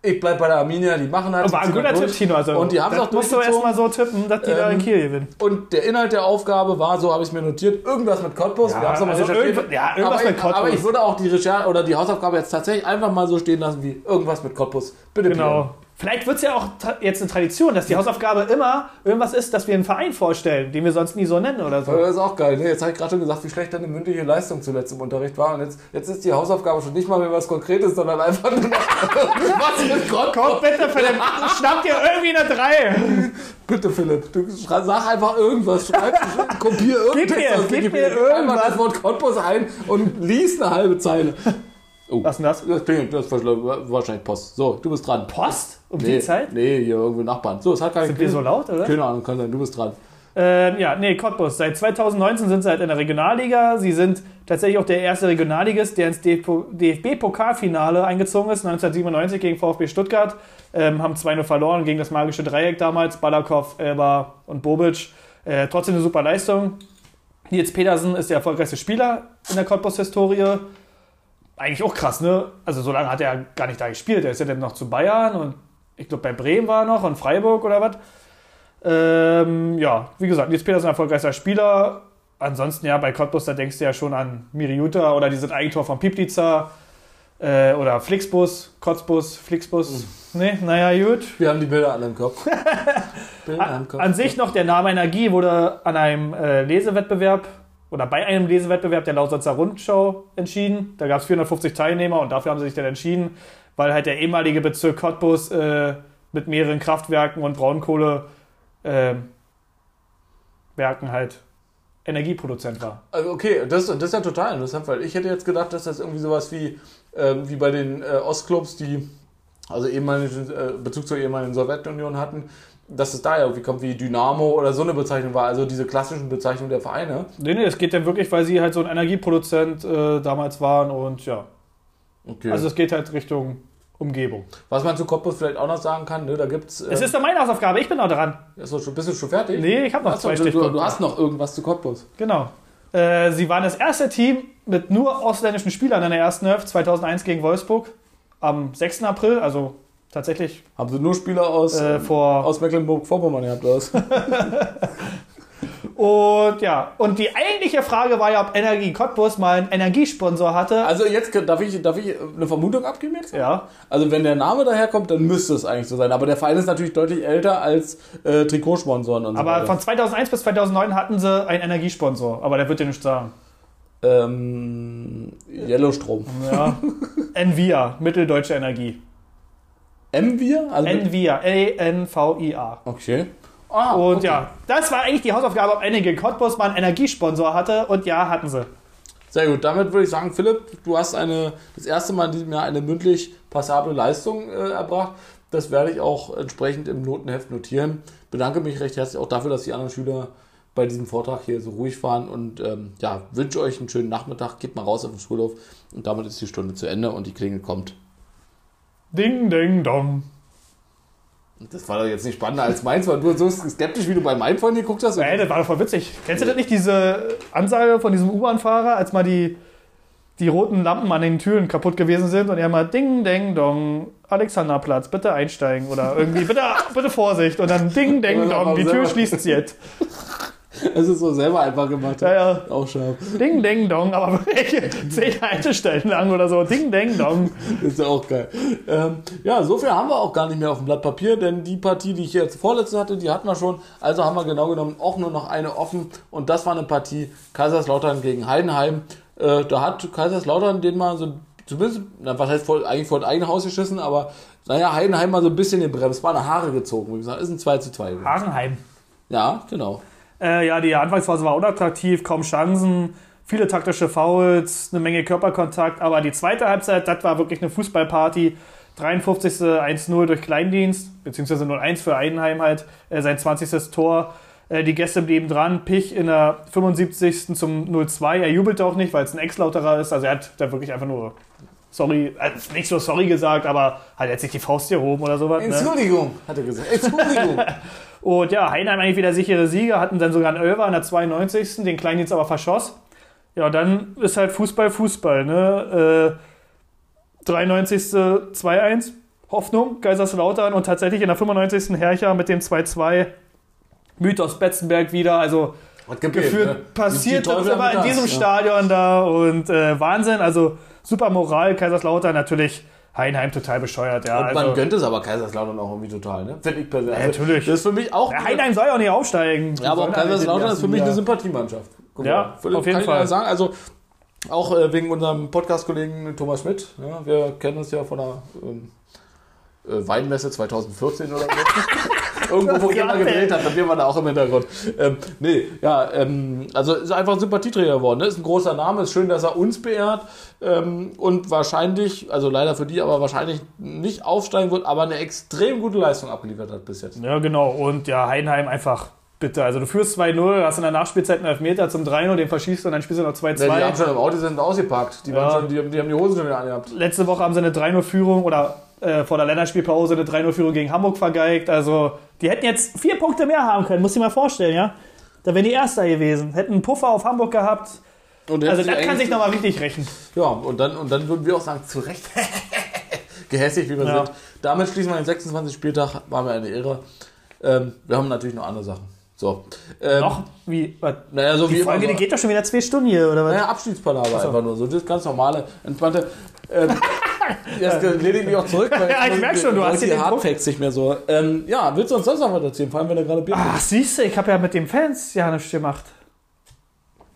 ich bleib bei der Arminia, die machen das. War ein guter Tipp. Tino. Also, Und die haben es auch musst du erstmal so tippen, dass die da in Ähm, Kiel gewinnen. Und der Inhalt der Aufgabe war, so habe ich es mir notiert, irgendwas mit Cottbus. Ja, Wir also irgendwas- ja, irgendwas aber, mit Cottbus. aber ich würde auch die Recherche oder die Hausaufgabe jetzt tatsächlich einfach mal so stehen lassen wie irgendwas mit Cottbus. Bitte, Genau. Vielleicht wird es ja auch jetzt eine Tradition, dass die Hausaufgabe immer irgendwas ist, dass wir einen Verein vorstellen, den wir sonst nie so nennen oder so. Das ist auch geil. Ne? Jetzt habe ich gerade schon gesagt, wie schlecht deine mündliche Leistung zuletzt im Unterricht war. Und jetzt, jetzt ist die Hausaufgabe schon nicht mal mehr was Konkretes, sondern einfach nur noch [laughs] was mit Gott. Komm bitte, Philipp, schnapp dir irgendwie eine 3. Bitte, Philipp, du sag einfach irgendwas. Schreib, kopier irgendwas. Gib mir- gib mir irgendwas. das Wort Cottbus ein und lies eine halbe Zeile. Oh, Was denn das? das klingelt, das ist wahrscheinlich Post. So, du bist dran. Post? Um nee, die Zeit? Nee, hier irgendwo Nachbarn. So, es hat gar Sind wir so laut, oder? Keine Ahnung, kann sein, du bist dran. Ähm, ja, nee, Cottbus. Seit 2019 sind sie halt in der Regionalliga. Sie sind tatsächlich auch der erste Regionalligist, der ins DFB-Pokalfinale eingezogen ist, 1997 gegen VfB Stuttgart. Ähm, haben 2-0 verloren gegen das magische Dreieck damals, Balakow, Elba und Bobic. Äh, trotzdem eine super Leistung. Nils Petersen ist der erfolgreichste Spieler in der Cottbus-Historie. Eigentlich auch krass, ne? Also so lange hat er gar nicht da gespielt. Er ist ja dann noch zu Bayern und ich glaube bei Bremen war er noch und Freiburg oder was. Ähm, ja, wie gesagt, Nils Petersen erfolgreichster Spieler. Ansonsten ja, bei Cottbus, da denkst du ja schon an Miriuta oder dieses Eigentor von Piplica äh, oder Flixbus, Kotzbus, Flixbus. Nee, naja, gut. Wir haben die Bilder alle im Kopf. [laughs] Bilder im Kopf. An sich noch der Name Energie wurde an einem äh, Lesewettbewerb oder bei einem Lesewettbewerb der Lausitzer Rundschau entschieden. Da gab es 450 Teilnehmer und dafür haben sie sich dann entschieden, weil halt der ehemalige Bezirk Cottbus äh, mit mehreren Kraftwerken und Braunkohle äh, halt Energieproduzent war. Also okay, das, das ist ja total interessant, weil ich hätte jetzt gedacht, dass das irgendwie sowas wie, ähm, wie bei den äh, Ostclubs, die also ehemaligen äh, Bezug zur ehemaligen Sowjetunion hatten, dass es da ja irgendwie kommt wie Dynamo oder so eine Bezeichnung war, also diese klassischen Bezeichnungen der Vereine. Nee, nee, es geht dann wirklich, weil sie halt so ein Energieproduzent äh, damals waren und ja. Okay. Also es geht halt Richtung Umgebung. Was man zu Cottbus vielleicht auch noch sagen kann, ne, da gibt's. Äh, Es ist doch meine Hausaufgabe, ich bin noch dran. ist doch schon, bist du schon fertig? Nee, ich habe noch Achso, zwei du, du, du hast noch irgendwas zu Cottbus. Genau. Äh, sie waren das erste Team mit nur ausländischen Spielern in der ersten Hälfte 2001 gegen Wolfsburg am 6. April, also tatsächlich Haben sie nur Spieler aus, äh, vor. aus Mecklenburg-Vorpommern gehabt, was? [laughs] Und ja, und die eigentliche Frage war ja, ob Energie Cottbus mal einen Energiesponsor hatte. Also jetzt darf ich, darf ich eine Vermutung abgeben jetzt? Ja, Also wenn der Name daherkommt, dann müsste es eigentlich so sein. Aber der Verein ist natürlich deutlich älter als äh, Trikotsponsoren und so aber weiter. von 2001 bis 2009 hatten sie einen Energiesponsor, aber der wird dir nicht sagen. ähm, Yellowstrom. Ja. [laughs] Envia, Mitteldeutsche Energie. Envia? Also Envia, E-N-V-I-A. okay. Ah, Und okay. ja, das war eigentlich die Hausaufgabe, ob Energie Cottbus mal einen Energiesponsor hatte. Und ja, hatten sie. Sehr gut. Damit würde ich sagen, Philipp, du hast eine, das erste Mal in diesem Jahr eine mündlich passable Leistung äh, erbracht. Das werde ich auch entsprechend im Notenheft notieren. Bedanke mich recht herzlich auch dafür, dass die anderen Schüler bei diesem Vortrag hier so ruhig waren und ähm, ja, wünsche euch einen schönen Nachmittag. Geht mal raus auf den Schulhof und damit ist die Stunde zu Ende und die Klingel kommt. Ding, ding, dong. Das war doch jetzt nicht spannender als meins, weil du so skeptisch, wie du bei meinem vorhin geguckt hast. Ey, das war doch voll witzig. Kennst du das nicht, diese Ansage von diesem U-Bahn-Fahrer, als mal die, die roten Lampen an den Türen kaputt gewesen sind und er mal Ding, Ding, Dong, Alexanderplatz, bitte einsteigen oder irgendwie, bitte, bitte Vorsicht und dann Ding, Ding, [laughs] Dong, die Tür schließt jetzt. [laughs] [laughs] Es ist so selber einfach gemacht. Ja, ja. Auch scharf. Ding, Ding, Dong, aber [laughs] zehn Haltestellen lang oder so. Ding, Ding, Dong. Ist ja auch geil. Ähm, ja, so viel haben wir auch gar nicht mehr auf dem Blatt Papier, denn die Partie, die ich jetzt vorletzte hatte, die hatten wir schon. Also haben wir genau genommen auch nur noch eine offen. Und das war eine Partie Kaiserslautern gegen Heidenheim. Äh, da hat Kaiserslautern den mal so, zumindest, na, was heißt voll, eigentlich vor das eigene Haus geschissen, aber naja, Heidenheim mal so ein bisschen den Bremsbahn Haare gezogen. Wie gesagt, ist ein 2 zu 2. gewesen. Hasenheim. Ja, genau. Äh, ja, die Anfangsphase war unattraktiv, kaum Chancen, viele taktische Fouls, eine Menge Körperkontakt, aber die zweite Halbzeit, das war wirklich eine Fußballparty. 53. 1-0 durch Kleindienst, beziehungsweise 0-1 für Eidenheim halt, äh, sein 20. Tor. Äh, die Gäste blieben dran, Pich in der 75. zum 0-2. Er jubelte auch nicht, weil es ein Ex-Lauterer ist, also er hat da wirklich einfach nur sorry, also nicht so sorry gesagt, aber halt jetzt sich die Faust hier oben oder sowas. Ne? Entschuldigung, hat er gesagt. Entschuldigung. [laughs] Und ja, Heinheim eigentlich wieder sichere Sieger, hatten dann sogar einen Ölver in der 92. Den Kleindienst aber verschoss. Ja, dann ist halt Fußball Fußball. Ne? Äh, 93. 2-1, Hoffnung, Kaiserslautern und tatsächlich in der 95. Hercher mit dem 2-2. Mythos Betzenberg wieder, also Hat gebebt, gefühlt ne? passiert das immer in diesem ja. Stadion da und äh, Wahnsinn, also super Moral, Kaiserslautern natürlich, Heinheim total bescheuert, ja. Und also, man gönnt es aber Kaiserslautern auch irgendwie total, ne? Finde ich persönlich. Ja, natürlich. Das ist für mich auch. ja, Heinheim soll ja auch nicht aufsteigen. Ja, aber Kaiserslautern ist für mich in eine Sympathiemannschaft. Guck Ja, mal, auf jeden Fall. sagen. Also auch äh, wegen unserem Podcast-Kollegen Thomas Schmidt. Ja, wir kennen uns ja von der ähm, äh, Weinmesse 2014 oder so. [laughs] [laughs] Irgendwo, wo Ja, jemand gedreht hat, dann wir waren da auch im Hintergrund. Ähm, nee, ja, ähm, also ist einfach ein Sympathieträger geworden. Ne? Ist ein großer Name, ist schön, dass er uns beehrt ähm, und wahrscheinlich, also leider für die, aber wahrscheinlich nicht aufsteigen wird, aber eine extrem gute Leistung abgeliefert hat bis jetzt. Ja, genau. Und ja, Heidenheim einfach bitte. Also du führst 2-0, hast in der Nachspielzeit einen Elfmeter zum 3-0, den verschießt du und dann spielst du noch 2-2. Ja, die haben schon im Auto sind ausgepackt. Die, Ja. schon, die, haben- die haben die Hosen schon wieder angehabt. Letzte Woche haben sie eine 3-0-Führung oder äh, vor der Länderspielpause eine 3-0-Führung gegen Hamburg vergeigt. Also die hätten jetzt vier Punkte mehr haben können, muss ich mal vorstellen, ja. Da wären die Erster gewesen. Hätten einen Puffer auf Hamburg gehabt. Und Also das die kann sich nochmal richtig rächen. Ja, und dann, und dann würden wir auch sagen, zu Recht. [laughs] Gehässig, wie wir Ja. sind. Damit schließen wir den 26. Spieltag. War mir eine Ehre. Ähm, wir haben natürlich noch andere Sachen. So. Ähm, Noch? Wie? Was? Naja, so Die wie Folge, immer die geht doch schon wieder zwei Stunden hier, oder was? naja, Abschiedspalaver so. einfach nur. So das ganz normale, entspannte. Ähm, [laughs] jetzt lehne ich mich auch zurück, weil [laughs] Ja, ich merk schon, du hast hier die den. Hardfacts nicht mehr so. Ähm, ja, willst du uns sonst noch was erzählen? Vor allem, wenn er gerade Bier Ach, siehst du, ich habe ja mit den Fans ja nichts gemacht.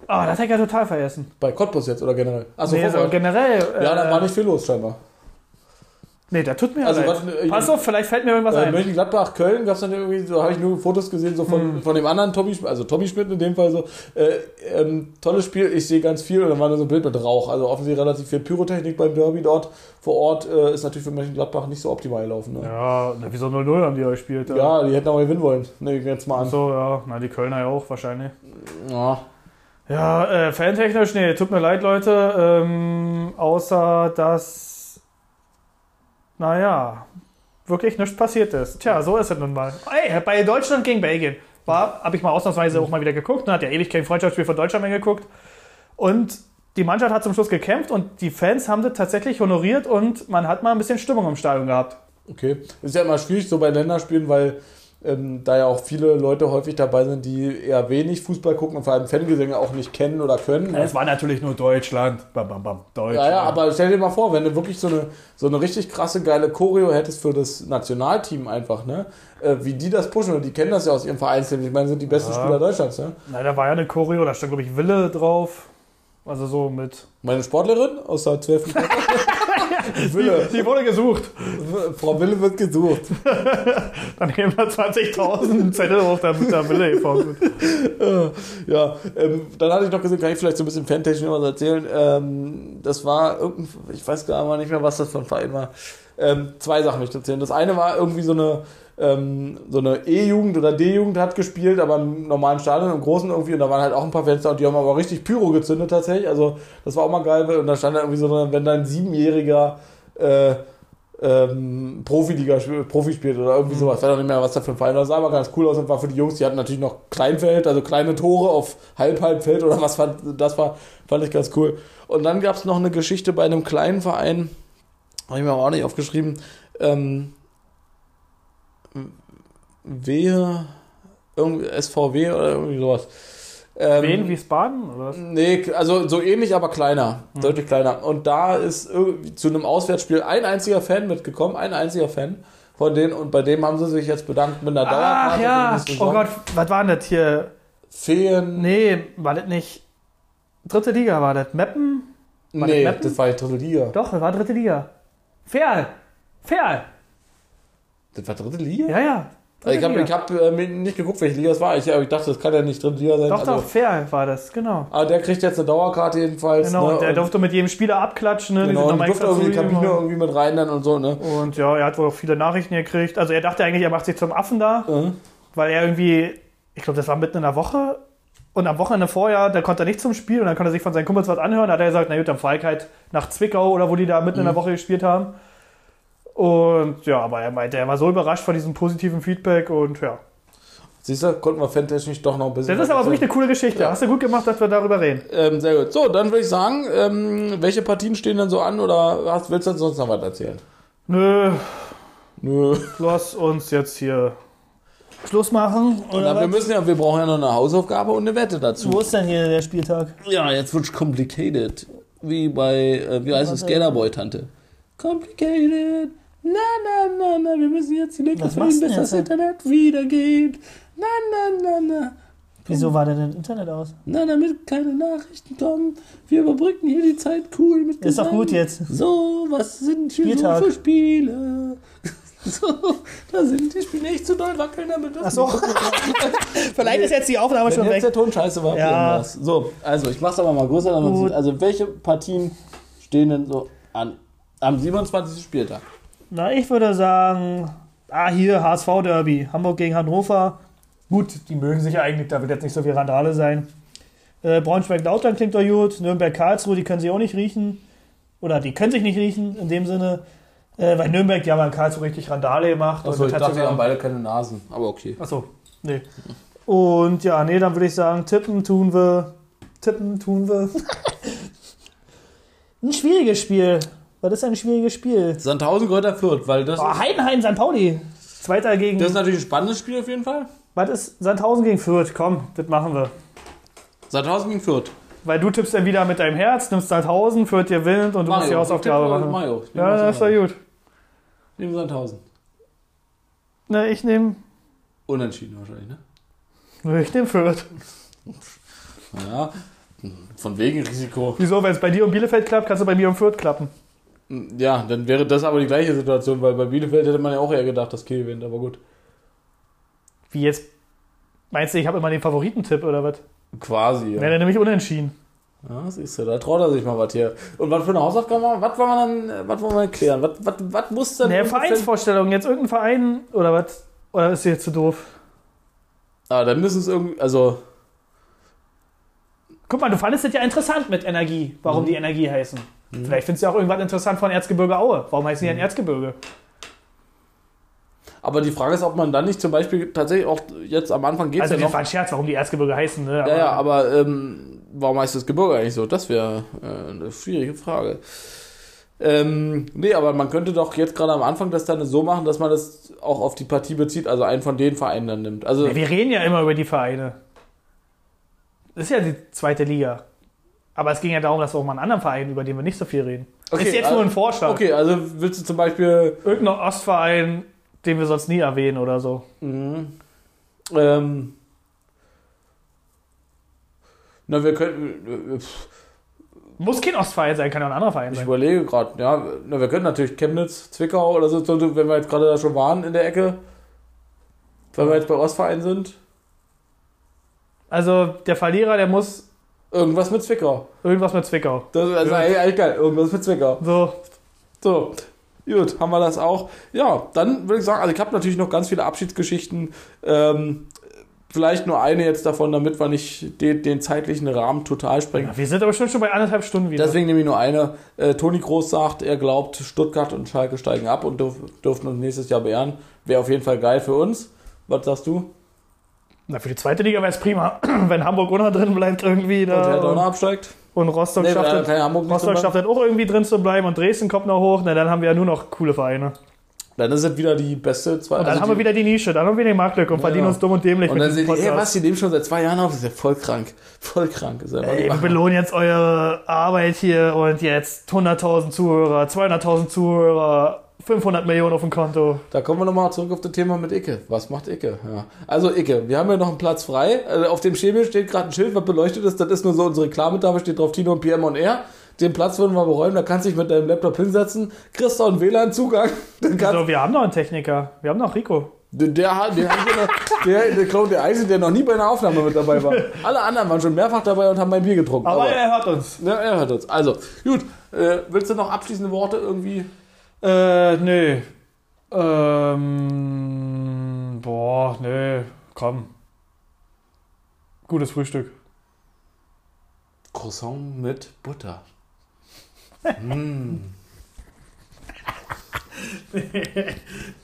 Oh, das hätte ich ja total vergessen. Bei Cottbus jetzt oder generell? Achso, nee, so Vorwahl. generell. Ja, da äh, war nicht viel los scheinbar. Nee, da tut mir Also, leid. was, äh, Pass auf, vielleicht fällt mir irgendwas Äh, ein. Mönchengladbach, Köln gab es dann irgendwie, so habe ich nur Fotos gesehen, so von, Hm. von dem anderen Tommy, Schmidt- also Tommy Schmidt in dem Fall so. Äh, ähm, tolles Spiel, ich sehe ganz viel und dann war da so ein Bild mit Rauch. Also offensichtlich relativ viel Pyrotechnik beim Derby dort vor Ort äh, ist natürlich für Mönchengladbach nicht so optimal gelaufen. Ne? Ja. Ja, na, wieso 0-0 haben die ja gespielt? die hätten aber gewinnen wollen. Ne, jetzt mal an. So, ja, na, die Kölner ja auch wahrscheinlich. Ja. Ja, äh, fantechnisch, nee, tut mir leid, Leute. Ähm, außer, dass, naja, wirklich nichts passiert ist. Tja, so ist es nun mal. Ey, bei Deutschland gegen Belgien war, habe ich mal ausnahmsweise auch mal wieder geguckt. Ne, hat ja ewig kein Freundschaftsspiel von Deutschland mehr geguckt. Und die Mannschaft hat zum Schluss gekämpft und die Fans haben das tatsächlich honoriert und man hat mal ein bisschen Stimmung im Stadion gehabt. Okay. Ist ja immer schwierig so bei Länderspielen, weil ähm, da ja auch viele Leute häufig dabei sind, die eher wenig Fußball gucken und vor allem Fangesänge auch nicht kennen oder können. ne? Es war natürlich nur Deutschland. Bam, bam, bam. Deutschland. Ja, ja, aber stell dir mal vor, wenn du wirklich so eine, so eine richtig krasse, geile Choreo hättest für das Nationalteam einfach, ne? Äh, wie die das pushen, und die kennen das ja aus ihrem Vereinsleben. Ich meine, sind die besten Ja. Spieler Deutschlands, ne? Na, da war ja eine Choreo, da stand, glaube ich, Wille drauf. Also so mit. Meine Sportlerin aus der 12. [laughs] Wille. Die wurde gesucht. Frau Wille wird gesucht. [laughs] Dann nehmen wir 20.000 Zettel hoch, damit da Wille geformt wird. Ja, ähm, dann hatte ich noch gesehen, kann ich vielleicht so ein bisschen Fantechnisch was erzählen. Ähm, das war irgendein, ich weiß gar nicht mehr, was das für ein Verein war. Ähm, zwei Sachen möchte ich erzählen. Das eine war irgendwie so eine, ähm, so eine E-Jugend oder D-Jugend hat gespielt, aber im normalen Stadion, im Großen irgendwie, und da waren halt auch ein paar Fenster und die haben aber richtig Pyro gezündet tatsächlich. Also das war auch mal geil, und da stand da irgendwie so, wenn dein Siebenjähriger äh, ähm, Profiliga, Profi spielt oder irgendwie sowas. Ich weiß auch nicht mehr, was da für ein Verein war. Das sah aber ganz cool aus und war für die Jungs, die hatten natürlich noch Kleinfeld, also kleine Tore auf Halb-Halbfeld oder was fand, das war, fand ich ganz cool. Und dann gab es noch eine Geschichte bei einem kleinen Verein, habe ich mir aber auch nicht aufgeschrieben, ähm, Wehe, irgendwie SVW oder irgendwie sowas. Ähm, Wen, Wiesbaden? Oder was? Nee, also so ähnlich, aber kleiner. Deutlich kleiner. Und da ist zu einem Auswärtsspiel ein einziger Fan mitgekommen, ein einziger Fan von denen. Und bei dem haben sie sich jetzt bedankt mit einer Ach Dauerkarte. für ja, oh Gott, was war denn das hier? Feen. Nee, war das nicht. Dritte Liga war das. Meppen? war das nee, Meppen? das war die dritte Liga. Doch, das war dritte Liga. Ferl! Ferl! Das war dritte Liga? Ja, ja. Also ich habe ich hab, äh, nicht geguckt, welche Liga es war. Ich, aber ich dachte, das kann ja nicht dritte Liga sein. Doch, also, doch, Ferl war das, genau. Aber der kriegt jetzt eine Dauerkarte jedenfalls. Genau, ne? und der und, durfte mit jedem Spieler abklatschen. Ne? Genau, und durfte irgendwie in die Kabine irgendwie mit rein dann und so, ne? Und ja, er hat wohl auch viele Nachrichten gekriegt. Also er dachte eigentlich, er macht sich zum Affen da, Mhm. weil er irgendwie, ich glaube, das war mitten in der Woche. Und am Wochenende vorher, da konnte er nicht zum Spiel und dann konnte er sich von seinen Kumpels was anhören. Da hat er gesagt, na gut, dann fahr ich halt nach Zwickau oder wo die da mitten in Mhm. der Woche gespielt haben. Und ja, aber er meinte, er war so überrascht von diesem positiven Feedback und ja. Siehst du, konnten wir fantechnisch doch noch ein bisschen. Das ist aber wirklich eine coole Geschichte. Ja. Hast du gut gemacht, dass wir darüber reden. Ähm, sehr gut. So, dann würde ich sagen, ähm, welche Partien stehen denn so an oder hast, willst du uns sonst noch was erzählen? Nö, Nö. lass uns jetzt hier Schluss machen. Oder Na, wir müssen ja, wir brauchen ja noch eine Hausaufgabe und eine Wette dazu. Wo ist denn hier der Spieltag? Ja, jetzt wird's complicated. Wie bei, äh, wie heißt es, Skaterboy-Tante. Complicated. Na, na, na, na, wir müssen jetzt die Was finden, bis das? Internet wieder geht. Na, na, na, na. Wieso war denn das Internet aus? Na, damit keine Nachrichten kommen. Wir überbrücken hier die Zeit cool mit Ist doch gut jetzt. So, was sind hier so für Spiele? [laughs] So, da sind die Spiele nicht zu doll wackeln, damit das Ach so. [laughs] Vielleicht ist jetzt die Aufnahme Wenn schon jetzt weg. der Ton scheiße war, Ja. So, also ich mach's aber mal größer, damit man sieht. Also welche Partien stehen denn so an? Am 27. Spieltag. Na, ich würde sagen, ah, hier HSV Derby, Hamburg gegen Hannover. Gut, die mögen sich ja eigentlich, da wird jetzt nicht so viel Randale sein. Äh, Braunschweig-Lautern klingt doch gut. Nürnberg-Karlsruhe, die können sie auch nicht riechen. Oder die können sich nicht riechen, in dem Sinne. Äh, weil Nürnberg, die haben in Karlsruhe richtig Randale gemacht. Achso, ich dachte, sogar- haben beide keine Nasen. Aber okay. Achso, nee. Und ja, nee, dann würde ich sagen, tippen tun wir. Tippen tun wir. [laughs] ein schwieriges Spiel. Was ist ein schwieriges Spiel? Sandhausen, Kräuter, Fürth, weil das, Oh, Heidenheim, St. Pauli. Zweiter gegen. das ist natürlich ein spannendes Spiel auf jeden Fall. was ist Sandhausen gegen Fürth? Komm, das machen wir. Sandhausen gegen Fürth. Weil du tippst dann wieder mit deinem Herz, nimmst Sandhausen, Fürth gewinnt und du musst die Hausaufgabe machen. Mario. Ja, das ist doch gut. Ich nehme Sandhausen. Na, ich nehme. Unentschieden wahrscheinlich, ne? Ich nehme Fürth. Ja. Von wegen Risiko. Wieso? Wenn es bei dir um Bielefeld klappt, kannst du bei mir um Fürth klappen. Ja, dann wäre das aber die gleiche Situation, weil bei Bielefeld hätte man ja auch eher gedacht, dass Kiel gewinnt, aber gut. Wie jetzt? Meinst du, ich habe immer den Favoritentipp oder was? Quasi, ja. Wäre nämlich unentschieden. Ja, siehst du, da traut er sich mal was hier. Und was für eine Hausaufgabe? Was wollen wir dann, was wollen wir klären? Was, was, was muss denn... Ne, ungefähr- Vereinsvorstellung, jetzt irgendein Verein oder was? Oder ist dir jetzt zu doof? Ah, dann müssen es irgendwie, also, Guck mal, du fandest das ja interessant mit Energie, warum Mhm. die Energie heißen. Vielleicht findest du ja auch irgendwas interessant von Erzgebirge Aue. Warum heißen die Mhm. denn Erzgebirge? aber die Frage ist, ob man dann nicht zum Beispiel tatsächlich auch jetzt am Anfang geht Also ja das war ein Scherz, warum die Erzgebirge heißen. Ne? Ja, ja, aber ähm, warum heißt das Gebirge eigentlich so? Das wäre äh, eine schwierige Frage. Ähm, nee, aber man könnte doch jetzt gerade am Anfang das dann so machen, dass man das auch auf die Partie bezieht, also einen von den Vereinen dann nimmt. Also, Ja, wir reden ja immer über die Vereine. Das ist ja die zweite Liga. Aber es ging ja darum, dass wir auch mal einen anderen Verein, über den wir nicht so viel reden. Okay, ist jetzt also- nur ein Vorschlag. okay, also willst du zum Beispiel Irgendein Ostverein, den wir sonst nie erwähnen oder so. Mhm. Ähm, na, wir könnten. pff, Muss kein Ostverein sein, kann ja auch ein anderer Verein Ich sein. überlege gerade, ja, na, wir können natürlich Chemnitz, Zwickau oder so, so, wenn wir jetzt gerade da schon waren in der Ecke. Wenn wir jetzt bei Ostverein sind. Also der Verlierer, der muss Irgendwas mit Zwickau. irgendwas mit Zwickau. Das ist also Ja. eigentlich eigentlich geil. Irgendwas mit Zwickau. So, So, gut, haben wir das auch. Ja, dann würde ich sagen, also ich habe natürlich noch ganz viele Abschiedsgeschichten. Ähm, Vielleicht nur eine jetzt davon, damit wir nicht den, den zeitlichen Rahmen total sprengen. Wir sind aber schon, schon bei anderthalb Stunden wieder. Deswegen nehme ich nur eine. Äh, Toni Groß sagt, er glaubt, Stuttgart und Schalke steigen ab und dürf, dürften uns nächstes Jahr beehren. Wäre auf jeden Fall geil für uns. Was sagst du? Na, für die zweite Liga wäre es prima, [clears throat] wenn Hamburg unter drin bleibt irgendwie. Da Und wer Donner absteigt? und Rostock, Nee, schafft, äh, es, Rostock schafft es auch irgendwie drin zu bleiben und Dresden kommt noch hoch. Na, dann haben wir ja nur noch coole Vereine. Dann ist es wieder die beste zwei. Und dann also haben wir wieder die Nische, dann haben wir den Marktlücke und verdienen Ja. uns dumm und dämlich Und dann sind die, ey, was, die nehmen schon seit zwei Jahren auf, das ist ja voll krank. [laughs] Voll krank. Ist Ey, wir belohnen jetzt eure Arbeit hier und jetzt 100.000 Zuhörer, 200.000 Zuhörer, 500 Millionen auf dem Konto. Da kommen wir nochmal zurück auf das Thema mit Icke. Was macht Icke? Ja. Also Icke, wir haben ja noch einen Platz frei. Also auf dem Schemel steht gerade ein Schild, was beleuchtet ist. Das ist nur so unsere Reklametafel, steht drauf Tino und PM on Air. Den Platz würden wir beräumen, da kannst du dich mit deinem Laptop hinsetzen. Kriegst du einen WLAN-Zugang. [laughs] Dann kannst, So, wir haben noch einen Techniker. Wir haben noch Rico. der, der, hat- der, der, der Clown, der Einzige, der noch nie bei einer Aufnahme mit dabei war. [laughs] Alle anderen waren schon mehrfach dabei und haben mein Bier getrunken. Aber er hört uns. ja, er hört uns. Also, gut. Äh, willst du noch abschließende Worte irgendwie? Äh, nö. Ähm, boah, nö. Komm. Gutes Frühstück. Croissant mit Butter. mm. [laughs] [laughs]